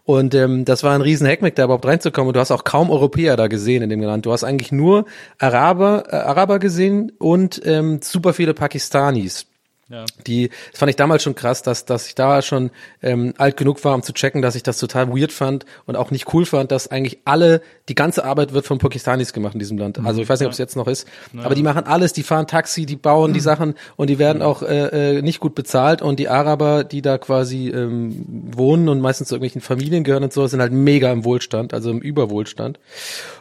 Und ähm, das war ein riesen Heckmeck, da überhaupt reinzukommen. Und du hast auch kaum Europäer da gesehen in dem Land. Du hast eigentlich nur Araber, äh, Araber gesehen und ähm, super viele Pakistanis.
Ja.
Die, das fand ich damals schon krass, dass, dass ich da schon ähm, alt genug war, um zu checken, dass ich das total weird fand und auch nicht cool fand, dass eigentlich alle, die ganze Arbeit wird von Pakistanis gemacht in diesem Land. Also ich weiß nicht, ob es jetzt noch ist, aber die machen alles, die fahren Taxi, die bauen die Sachen und die werden auch äh, äh, nicht gut bezahlt und die Araber, die da quasi ähm, wohnen und meistens zu irgendwelchen Familien gehören und so, sind halt mega im Wohlstand, also im Überwohlstand.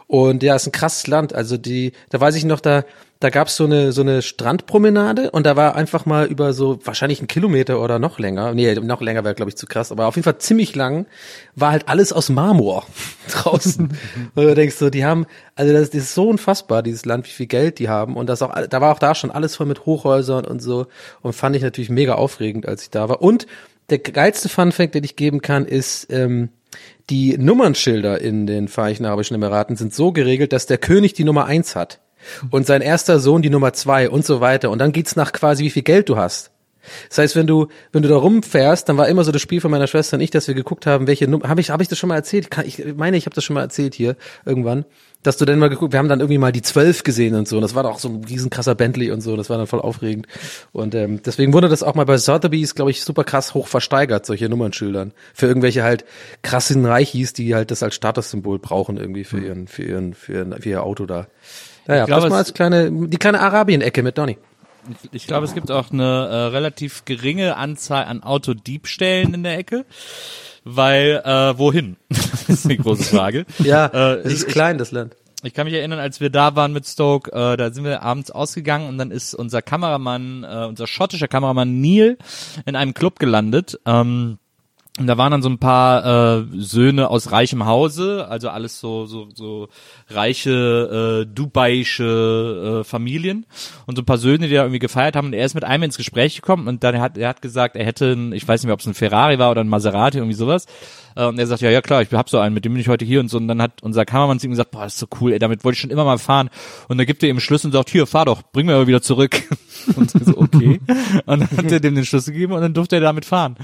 Und ja, ist ein krasses Land. Also die, da weiß ich noch, da, da gab's so eine so eine Strandpromenade und da war einfach mal über so wahrscheinlich einen Kilometer oder noch länger, nee, noch länger wäre glaube ich zu krass, aber auf jeden Fall ziemlich lang, war halt alles aus Marmor draußen. und du denkst so, die haben, also das, das ist so unfassbar, dieses Land, wie viel Geld die haben und das auch, da war auch da schon alles voll mit Hochhäusern und so und fand ich natürlich mega aufregend, als ich da war. Und der geilste Funfact, den ich geben kann, ist ähm, die Nummernschilder in den Vereinigten Arabischen Emiraten sind so geregelt, dass der König die Nummer eins hat und sein erster Sohn die Nummer zwei und so weiter. Und dann geht's nach quasi, wie viel Geld du hast. Das heißt, wenn du, wenn du da rumfährst, dann war immer so das Spiel von meiner Schwester und ich, dass wir geguckt haben, welche Nummer, habe ich, habe ich das schon mal erzählt? Ich meine, ich habe das schon mal erzählt hier irgendwann, dass du dann mal geguckt, wir haben dann irgendwie mal die zwölf gesehen und so. Und das war doch so ein riesen krasser Bentley und so. Das war dann voll aufregend. Und ähm, deswegen wurde das auch mal bei Sotheby's, glaube ich, super krass hoch versteigert, solche Nummernschildern für irgendwelche halt krassen Reichis, die halt das als Statussymbol brauchen irgendwie für ihren, für ihren, für, ihren, für ihr Auto da. Naja,
Ich glaube,
das mal als kleine, die kleine Arabien-Ecke mit Donny.
Ich, ich glaube, es gibt auch eine äh, relativ geringe Anzahl an Autodiebstählen in der Ecke. Weil, äh, wohin? das ist die große Frage.
Ja,
äh,
es ist
ich,
klein, das Land.
Ich kann mich erinnern, als wir da waren mit Stoke, äh, da sind wir abends ausgegangen und dann ist unser Kameramann, äh, unser schottischer Kameramann Neil in einem Club gelandet. Ähm, Und da waren dann so ein paar äh, Söhne aus reichem Hause, also alles so so so reiche äh, dubaiische äh, Familien und so ein paar Söhne, die da irgendwie gefeiert haben. Und er ist mit einem ins Gespräch gekommen und dann hat er hat gesagt, er hätte, ein, ich weiß nicht mehr, ob es ein Ferrari war oder ein Maserati irgendwie sowas. Äh, und er sagt, ja, ja klar, ich hab so einen, mit dem bin ich heute hier und so. Und dann hat unser Kameramann zu ihm gesagt, boah, das ist so cool, ey, damit wollte ich schon immer mal fahren. Und dann gibt er ihm Schlüssel und sagt, hier, fahr doch, bring mir aber wieder zurück. Und so, okay. Und dann hat er dem den Schlüssel gegeben und dann durfte er damit fahren.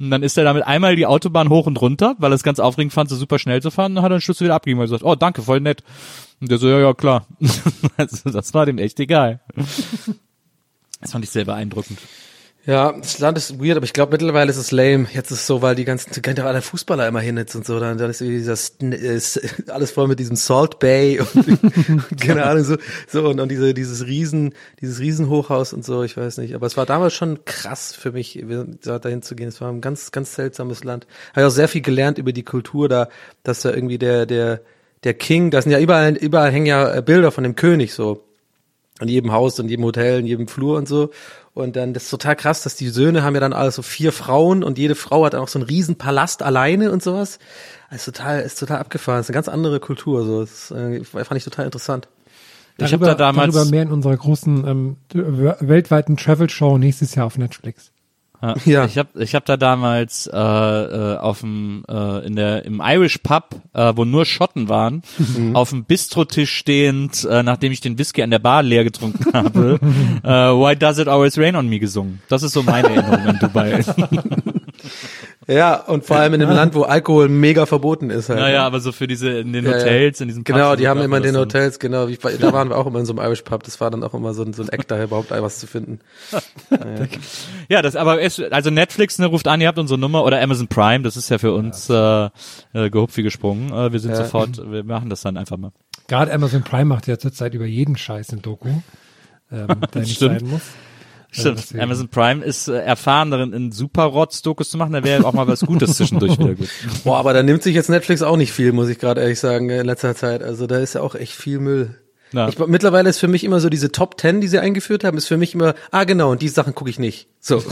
Und dann ist er damit einmal die Autobahn hoch und runter, weil er es ganz aufregend fand, so super schnell zu fahren. Und dann hat er den Schlüssel wieder abgegeben und gesagt, oh, danke, voll nett. Und der so, ja, ja, klar. Also, das war dem echt egal. Das fand ich sehr beeindruckend.
Ja, das Land ist weird, aber ich glaube mittlerweile ist es lame. Jetzt ist es so, weil die ganzen, gehen ja alle Fußballer immer hin jetzt und so, dann, dann ist irgendwie ist alles voll mit diesem Salt Bay und keine Ahnung, so, so und, und diese, dieses Riesen, dieses Riesenhochhaus und so, ich weiß nicht. Aber es war damals schon krass für mich, da dahin zu gehen. Es war ein ganz, ganz seltsames Land. Habe ich auch sehr viel gelernt über die Kultur da, dass da irgendwie der, der, der King, da sind ja überall, überall hängen ja Bilder von dem König so. An jedem Haus, in jedem Hotel, in jedem Flur und so. Und dann, das ist total krass, dass die Söhne haben ja dann alles so vier Frauen und jede Frau hat dann auch so einen riesen Palast alleine und sowas. Das ist total, ist total abgefahren. Das ist eine ganz andere Kultur. So, das äh, fand ich total interessant.
Ich habe da damals darüber mehr in unserer großen ähm, weltweiten Travel Show nächstes Jahr auf Netflix.
Ja. Ich habe ich hab da damals äh, äh, auf dem äh, in der im Irish Pub, äh, wo nur Schotten waren, mhm. auf dem Bistrotisch stehend, äh, nachdem ich den Whisky an der Bar leer getrunken habe, äh, Why Does It Always Rain on Me gesungen. Das ist so meine Erinnerung an Dubai.
Ja, und vor allem in einem Land, wo Alkohol mega verboten ist. Halt,
naja, ne? aber so für diese, in den Hotels, ja, ja. in diesen
Pubs Genau, die haben immer in den Hotels, genau, wie, da waren wir auch immer in so einem Irish Pub, das war dann auch immer so ein, so ein Eck, da überhaupt was zu finden.
Naja. ja, das, aber es, also Netflix, ne, ruft an, ihr habt unsere Nummer, oder Amazon Prime, das ist ja für uns, äh, äh, gehupft wie gesprungen, äh, wir sind ja. sofort, wir machen das dann einfach mal.
Gerade Amazon Prime macht ja zurzeit über jeden Scheiß ein Doku, ähm, der nicht
Stimmt.
sein muss.
Stimmt. Ja, Amazon Prime ist äh, erfahren darin, in Super-Rotz-Dokus zu machen. Da wäre auch mal was Gutes zwischendurch wieder gut.
Boah, aber da nimmt sich jetzt Netflix auch nicht viel, muss ich gerade ehrlich sagen, in letzter Zeit. Also da ist ja auch echt viel Müll. Ja. Ich, mittlerweile ist für mich immer so diese Top Ten, die sie eingeführt haben, ist für mich immer, ah genau, und die Sachen gucke ich nicht. So.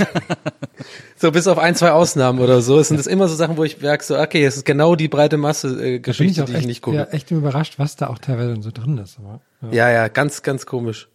so bis auf ein, zwei Ausnahmen oder so. Es sind das immer so Sachen, wo ich merke, so, okay, es ist genau die breite Masse äh, Geschichte,
ich
die ich nicht gucke.
Ja, echt überrascht, was da auch teilweise so drin ist. Aber,
ja. ja, ja, ganz, ganz komisch.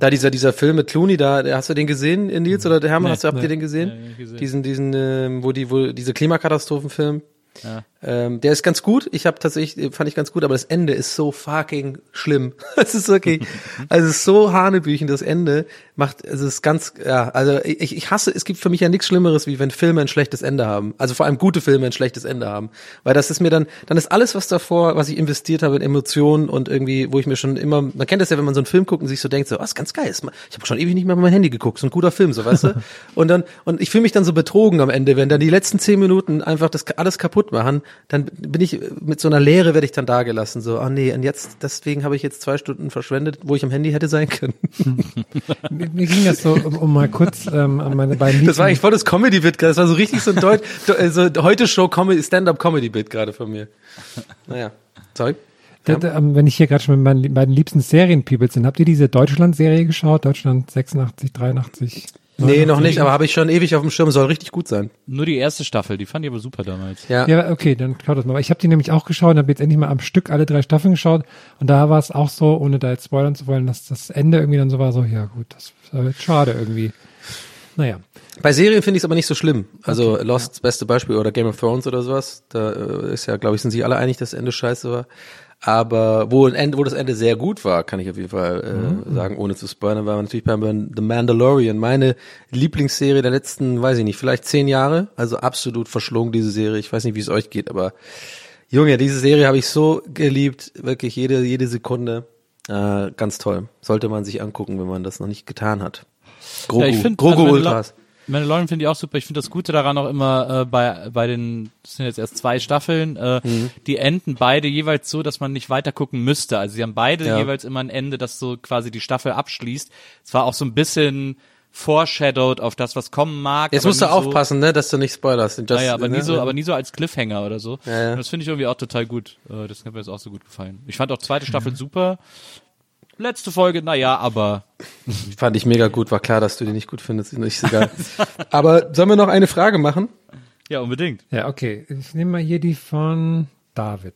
Da dieser dieser Film mit Clooney, da hast du den gesehen, Nils oder der Hermann, nee, hast du habt nee, ihr den gesehen? Nee, gesehen? Diesen diesen ähm, wo die wo diese Klimakatastrophenfilm. Ja. Ähm, der ist ganz gut. Ich habe tatsächlich, fand ich ganz gut, aber das Ende ist so fucking schlimm. Es ist wirklich, also es ist so hanebüchen, das Ende macht, es ist ganz, ja, also ich, ich hasse, es gibt für mich ja nichts Schlimmeres, wie wenn Filme ein schlechtes Ende haben. Also vor allem gute Filme ein schlechtes Ende haben. Weil das ist mir dann, dann ist alles, was davor, was ich investiert habe in Emotionen und irgendwie, wo ich mir schon immer, man kennt das ja, wenn man so einen Film guckt und sich so denkt, so, was oh, ganz geil, ist, ich habe schon ewig nicht mehr auf mein Handy geguckt, so ein guter Film, so weißt du. Und dann, und ich fühle mich dann so betrogen am Ende, wenn dann die letzten zehn Minuten einfach das alles kaputt machen, dann bin ich mit so einer Leere werde ich dann da gelassen, so, ah nee, und jetzt, deswegen habe ich jetzt zwei Stunden verschwendet, wo ich am Handy hätte sein können.
mir, mir ging das so, um, um mal kurz ähm, an meine beiden
Liebsten. Das war eigentlich voll das Comedy-Bit, das war so richtig so ein Deut so heute Show Comedy, Stand-up-Comedy-Bit gerade von mir. Naja, sorry.
Ja. Ähm, wenn ich hier gerade schon mit meinen beiden liebsten Serien-People sind, habt ihr diese Deutschland-Serie geschaut? Deutschland 86, 83?
Nee, noch nicht, aber habe ich schon ewig auf dem Schirm, soll richtig gut sein.
Nur die erste Staffel, die fand ich aber super damals.
Ja, ja okay, dann schaut das mal. Ich habe die nämlich auch geschaut und habe jetzt endlich mal am Stück alle drei Staffeln geschaut und da war es auch so, ohne da jetzt spoilern zu wollen, dass das Ende irgendwie dann so war, so, ja gut, das war jetzt schade irgendwie. Naja.
Bei Serien finde ich es aber nicht so schlimm. Also okay, Lost, ja. beste Beispiel, oder Game of Thrones oder sowas. Da äh, ist ja, glaube ich, sind sich alle einig, dass das Ende scheiße war. Aber wo, Ende, wo das Ende sehr gut war, kann ich auf jeden Fall äh, mhm. sagen, ohne zu spoilern, war natürlich bei The Mandalorian, meine Lieblingsserie der letzten, weiß ich nicht, vielleicht zehn Jahre. Also absolut verschlungen diese Serie. Ich weiß nicht, wie es euch geht, aber Junge, diese Serie habe ich so geliebt, wirklich jede jede Sekunde. Äh, ganz toll. Sollte man sich angucken, wenn man das noch nicht getan hat.
Grogu, ja, ich find, Grogu also Ultras. Mandalorian finde ich auch super. Ich finde das Gute daran auch immer äh, bei bei den das sind jetzt erst zwei Staffeln. Äh, mhm. Die enden beide jeweils so, dass man nicht weiter gucken müsste. Also sie haben beide ja. jeweils immer ein Ende, das so quasi die Staffel abschließt. Es war auch so ein bisschen foreshadowed auf das, was kommen mag.
Jetzt musst du aufpassen, ne, dass du nicht spoilerst.
Just, naja, aber ne? nie so, aber nie so als Cliffhanger oder so. Ja, ja. Das finde ich irgendwie auch total gut. Äh, das hat mir jetzt auch so gut gefallen. Ich fand auch zweite Staffel mhm. super. Letzte Folge, naja, aber.
Fand ich mega gut, war klar, dass du die nicht gut findest, ist nicht so geil. aber sollen wir noch eine Frage machen?
Ja, unbedingt.
Ja, okay. Ich nehme mal hier die von David.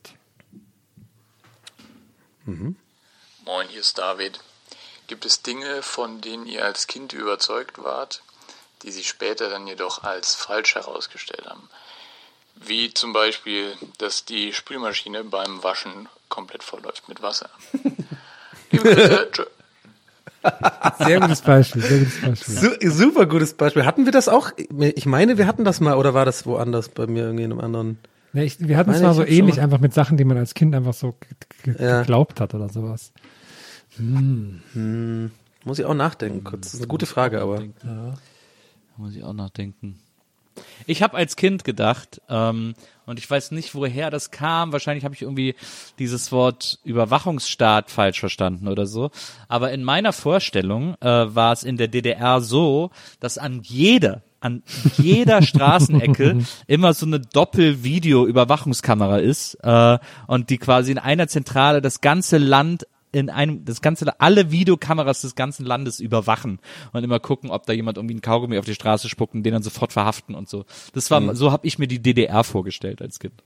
Moin, hier ist David. Gibt es Dinge, von denen ihr als Kind überzeugt wart, die sich später dann jedoch als falsch herausgestellt haben? Wie zum Beispiel, dass die Spülmaschine beim Waschen komplett vollläuft mit Wasser.
Sehr gutes Beispiel, sehr gutes Beispiel.
Su super gutes Beispiel. Hatten wir das auch? Ich meine, wir hatten das mal, oder war das woanders bei mir irgendwie in einem anderen?
Ja, ich, wir hatten es mal so ähnlich,
mal-
einfach mit Sachen, die man als Kind einfach so
Ja.
geglaubt hat oder sowas. Hm.
Hm, muss ich auch nachdenken kurz. Das ist eine gute Frage, aber.
Ja.
Muss ich auch nachdenken. Ich habe als Kind gedacht, ähm, und ich weiß nicht, woher das kam. Wahrscheinlich habe ich irgendwie dieses Wort Überwachungsstaat falsch verstanden oder so. Aber in meiner Vorstellung äh, war es in der DDR so, dass an jeder, an jeder Straßenecke immer so eine Doppel-Video-Überwachungskamera ist äh, und die quasi in einer Zentrale das ganze Land in einem, das ganze, alle Videokameras des ganzen Landes überwachen und immer gucken, ob da jemand irgendwie einen Kaugummi auf die Straße spuckt und den dann sofort verhaften und so. Das war,
Mhm.
so habe ich mir die DDR vorgestellt als Kind.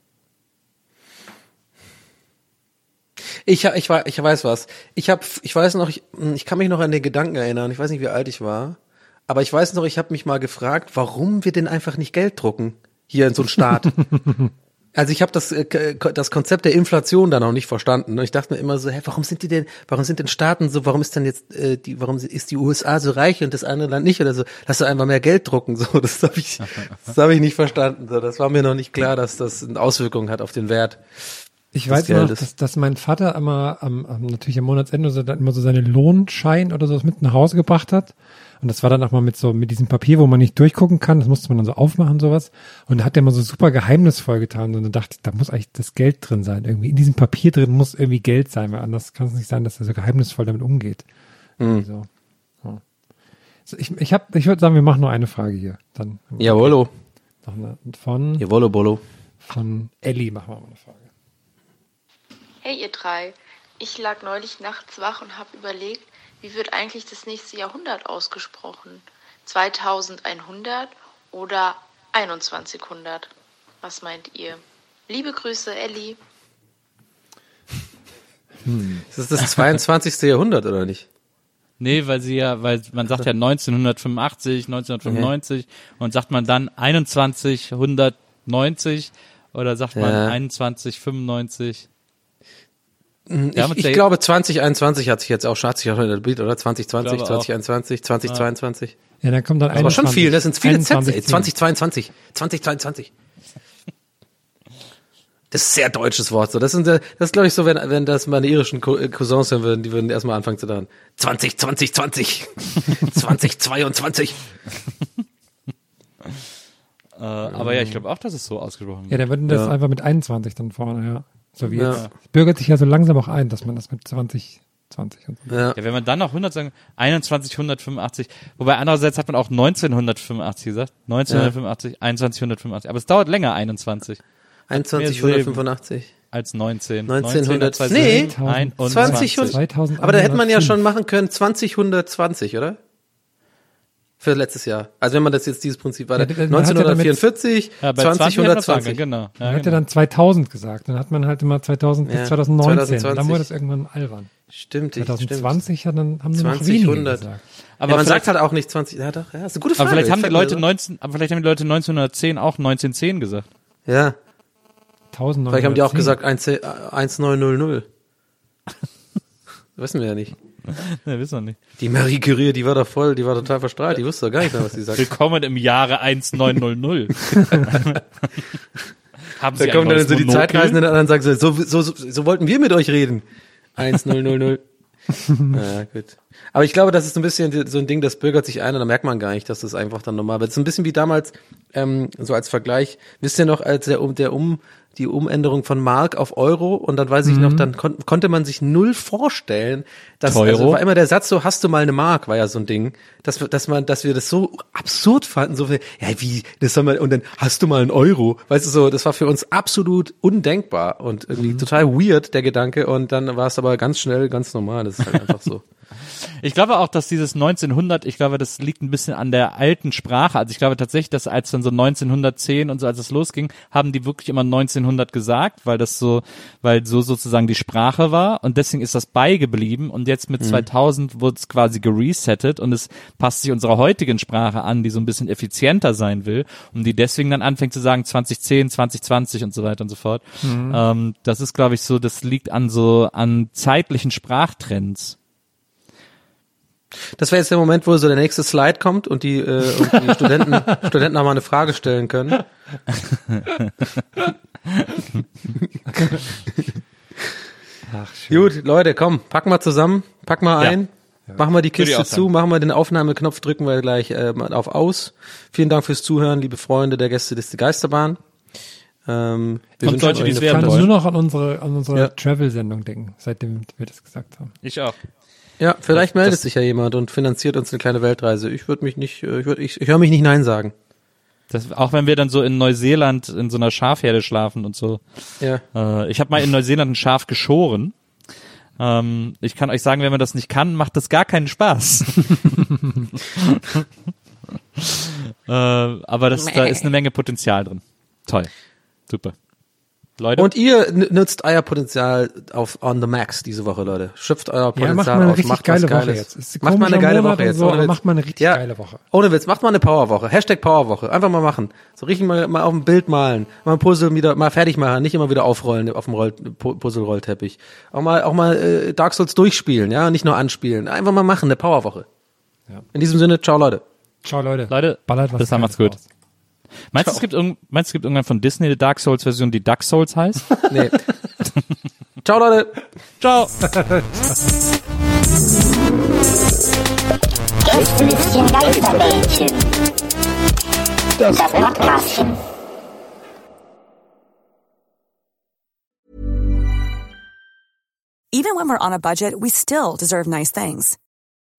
Ich, ich, ich weiß was. Ich habe, ich weiß noch, ich, ich kann mich noch an den Gedanken erinnern. Ich weiß nicht, wie alt ich war, aber ich weiß noch, ich habe mich mal gefragt, warum wir denn einfach nicht Geld drucken hier in so einem Staat. also ich habe das, äh, k- das Konzept der Inflation da noch nicht verstanden. Und ich dachte mir immer so, hä, warum sind die denn, warum sind denn Staaten so, warum ist denn jetzt äh, die, warum ist die USA so reich und das andere Land nicht oder so? Lass doch einfach mehr Geld drucken. So, das habe ich, das habe ich nicht verstanden. So, das war mir noch nicht klar, dass das eine Auswirkung hat auf den Wert.
Ich weiß noch, dass, dass mein Vater immer am, am natürlich am Monatsende so, immer so seine Lohnschein oder sowas mit nach Hause gebracht hat. Und das war dann auch mal mit so, mit diesem Papier, wo man nicht durchgucken kann. Das musste man dann so aufmachen, sowas. Und da hat der immer so super geheimnisvoll getan. Und dann dachte ich, da muss eigentlich das Geld drin sein. Irgendwie in diesem Papier drin muss irgendwie Geld sein, weil anders kann es nicht sein, dass er so geheimnisvoll damit umgeht.
Mhm.
So. Ja. So, ich ich, hab, ich würde sagen, wir machen nur eine Frage hier. Dann
Jawollo.
noch eine von,
Jawollo, Bolo.
von Ellie machen wir mal eine Frage.
Hey ihr drei, ich lag neulich nachts wach und habe überlegt, wie wird eigentlich das nächste Jahrhundert ausgesprochen? 2100 oder 2100? Was meint ihr? Liebe Grüße, Elli.
Das ist das 22. Jahrhundert, oder nicht?
Nee, weil sie ja, weil man sagt ja 1985, 1995 und sagt man dann 2190 oder sagt man
Ja.
2195?
Ich,
uns
ich
ja-
glaube, 2021 hat sich jetzt auch, hat sich auch schon etabliert, oder? 2020,
Glaube auch.
2021, 2022.
Ja, dann kommt dann
Das war schon
21,
viel, das sind viele
21,
Sätze. ey. 2022, 2022. Das ist ein sehr deutsches Wort. So, das sind, äh, das ist, glaube ich, so, wenn, wenn das meine irischen äh, Cousins hören würden, die würden erstmal anfangen zu daran. 20, 20, 20, 2022.
Äh, aber ja, ich glaube auch, dass es so ausgesprochen
Ja,
wird.
dann würden das
Ja.
einfach mit 21 dann vorne, ja. So wie
Ja.
jetzt. Es bürgert sich ja so langsam auch ein, dass man das mit 20, 20 und so.
Ja.
Ja, wenn man dann noch 100 sagen, 2185, wobei andererseits hat man auch 1985 gesagt, 1985, 2185, aber es dauert länger 21
21,
Mehr
185.
als 19.
1900,
19,
nee,
21.
20
2000
Aber da hätte man ja
105.
schon machen können 2020, oder? Für letztes Jahr. Also wenn man das jetzt dieses Prinzip war,
Ja, man hat ja damit-
1944,
Ja, bei 20 hätte man sagen
2020.
können, genau.
Man
Ja,
hätte
genau.
dann 2000 gesagt. Dann hat man halt immer 2000 bis
Ja,
2019.
2020.
Dann wurde das irgendwann albern.
Stimmt, ich-
2020 hat dann, haben nur noch
20,
wenige
100.
gesagt.
Aber ja, man sagt halt auch nicht 20, ja doch, ja, ist eine gute Frage.
Aber vielleicht haben die Leute
so.
19, aber vielleicht haben die Leute 1910 auch 1910 gesagt.
Ja,
1910.
vielleicht haben die auch gesagt 1, äh, 1900. Wissen wir ja nicht.
Ne, wissen wir nicht.
Die Marie Curie, die war doch voll, die war total verstrahlt, die wusste doch gar nicht mehr, was sie sagt.
Willkommen im Jahre 1900. haben
Da
Sie ein
kommen dann so die? Zeitreisenden an und sagen so, so, so, so, so wollten wir mit euch reden. 1000. ja, gut. Aber ich glaube, das ist so ein bisschen so ein Ding, das bürgert sich ein und da merkt man gar nicht, dass das einfach dann normal wird. Es ist ein bisschen wie damals, ähm, so als Vergleich, wisst ihr noch, als der, um, der um, die Umänderung von Mark auf Euro und dann weiß ich noch, dann kon konnte man sich null vorstellen, dass,
Teuro?
also war immer der Satz so, hast du mal eine Mark, war ja so ein Ding, dass, wir- dass man, dass wir das so absurd fanden, so, wie, ja, wie, das soll man, und dann hast du mal einen Euro, weißt du so, das war für uns absolut undenkbar und irgendwie total weird, der Gedanke, und dann war es aber ganz schnell, ganz normal, das ist halt einfach so.
Ich glaube auch, dass dieses 1900, ich glaube, das liegt ein bisschen an der alten Sprache. Also ich glaube tatsächlich, dass als dann so 1910 und so, als es losging, haben die wirklich immer 1900 gesagt, weil das so, weil so sozusagen die Sprache war und deswegen ist das beigeblieben und jetzt mit
Mhm.
2000 wurde es quasi geresettet und es passt sich unserer heutigen Sprache an, die so ein bisschen effizienter sein will und die deswegen dann anfängt zu sagen 2010, 2020 und so weiter und so fort.
Mhm.
Ähm, das ist, glaube ich, so, das liegt an so, an zeitlichen Sprachtrends.
Das wäre jetzt der Moment, wo so der nächste Slide kommt und die, äh, und die Studenten, Studenten nochmal eine Frage stellen können.
Ach, schön.
Gut, Leute, komm, packen wir zusammen, packen wir
Ja.
ein, machen wir die Kiste zu, machen wir den Aufnahmeknopf, drücken wir gleich äh, mal auf Aus. Vielen Dank fürs Zuhören, liebe Freunde der Gäste des Geisterbahn. Ähm, wir
Und die es werden
nur
wollen.
noch an unsere, an unsere
Ja.
Travel-Sendung denken, seitdem wir das gesagt haben.
Ich auch.
Ja, vielleicht meldet
das-
sich ja jemand und finanziert uns eine kleine Weltreise. Ich würde mich nicht, äh, ich, würd, ich, ich höre mich nicht Nein sagen.
Das, auch wenn wir dann so in Neuseeland in so einer Schafherde schlafen und so.
Ja.
Äh, ich habe mal in Neuseeland ein Schaf geschoren. Ähm, ich kann euch sagen, wenn man das nicht kann, macht das gar keinen Spaß. äh, aber das, da ist eine Menge Potenzial drin. Toll. Super. Leute.
Und ihr nutzt euer Potenzial auf on the max diese Woche, Leute. Schöpft euer Potenzial
Ja, macht mal eine
aus,
richtig
macht
geile
was
Woche
Geiles.
jetzt. Ist
Macht mal eine geile
Monat
Woche jetzt.
so,
ohne
aber
Witz.
macht mal eine richtig
ja.
geile Woche.
Ohne Witz, macht mal eine Powerwoche. Hashtag Powerwoche. Einfach mal machen. So richtig mal, mal auf dem Bild malen. Mal ein Puzzle wieder, mal fertig machen. Nicht immer wieder aufrollen auf dem Roll, Pu- Puzzle-Rollteppich. Auch mal, auch mal äh, Dark Souls durchspielen, ja, nicht nur anspielen. Einfach mal machen, eine Powerwoche.
Ja.
In diesem Sinne, ciao Leute.
Ciao, Leute.
Leute,
Ballert was
bis dann, macht's gut. Meinst du, es gibt, irgend, meinst, es gibt irgendwann von Disney eine Dark Souls Version, die Duck Souls heißt?
Nee. ciao Leute.
Ciao.
Gästelistchen Geisterbällchen. Das Podcastchen.
Even when we're on a budget, we still deserve nice things.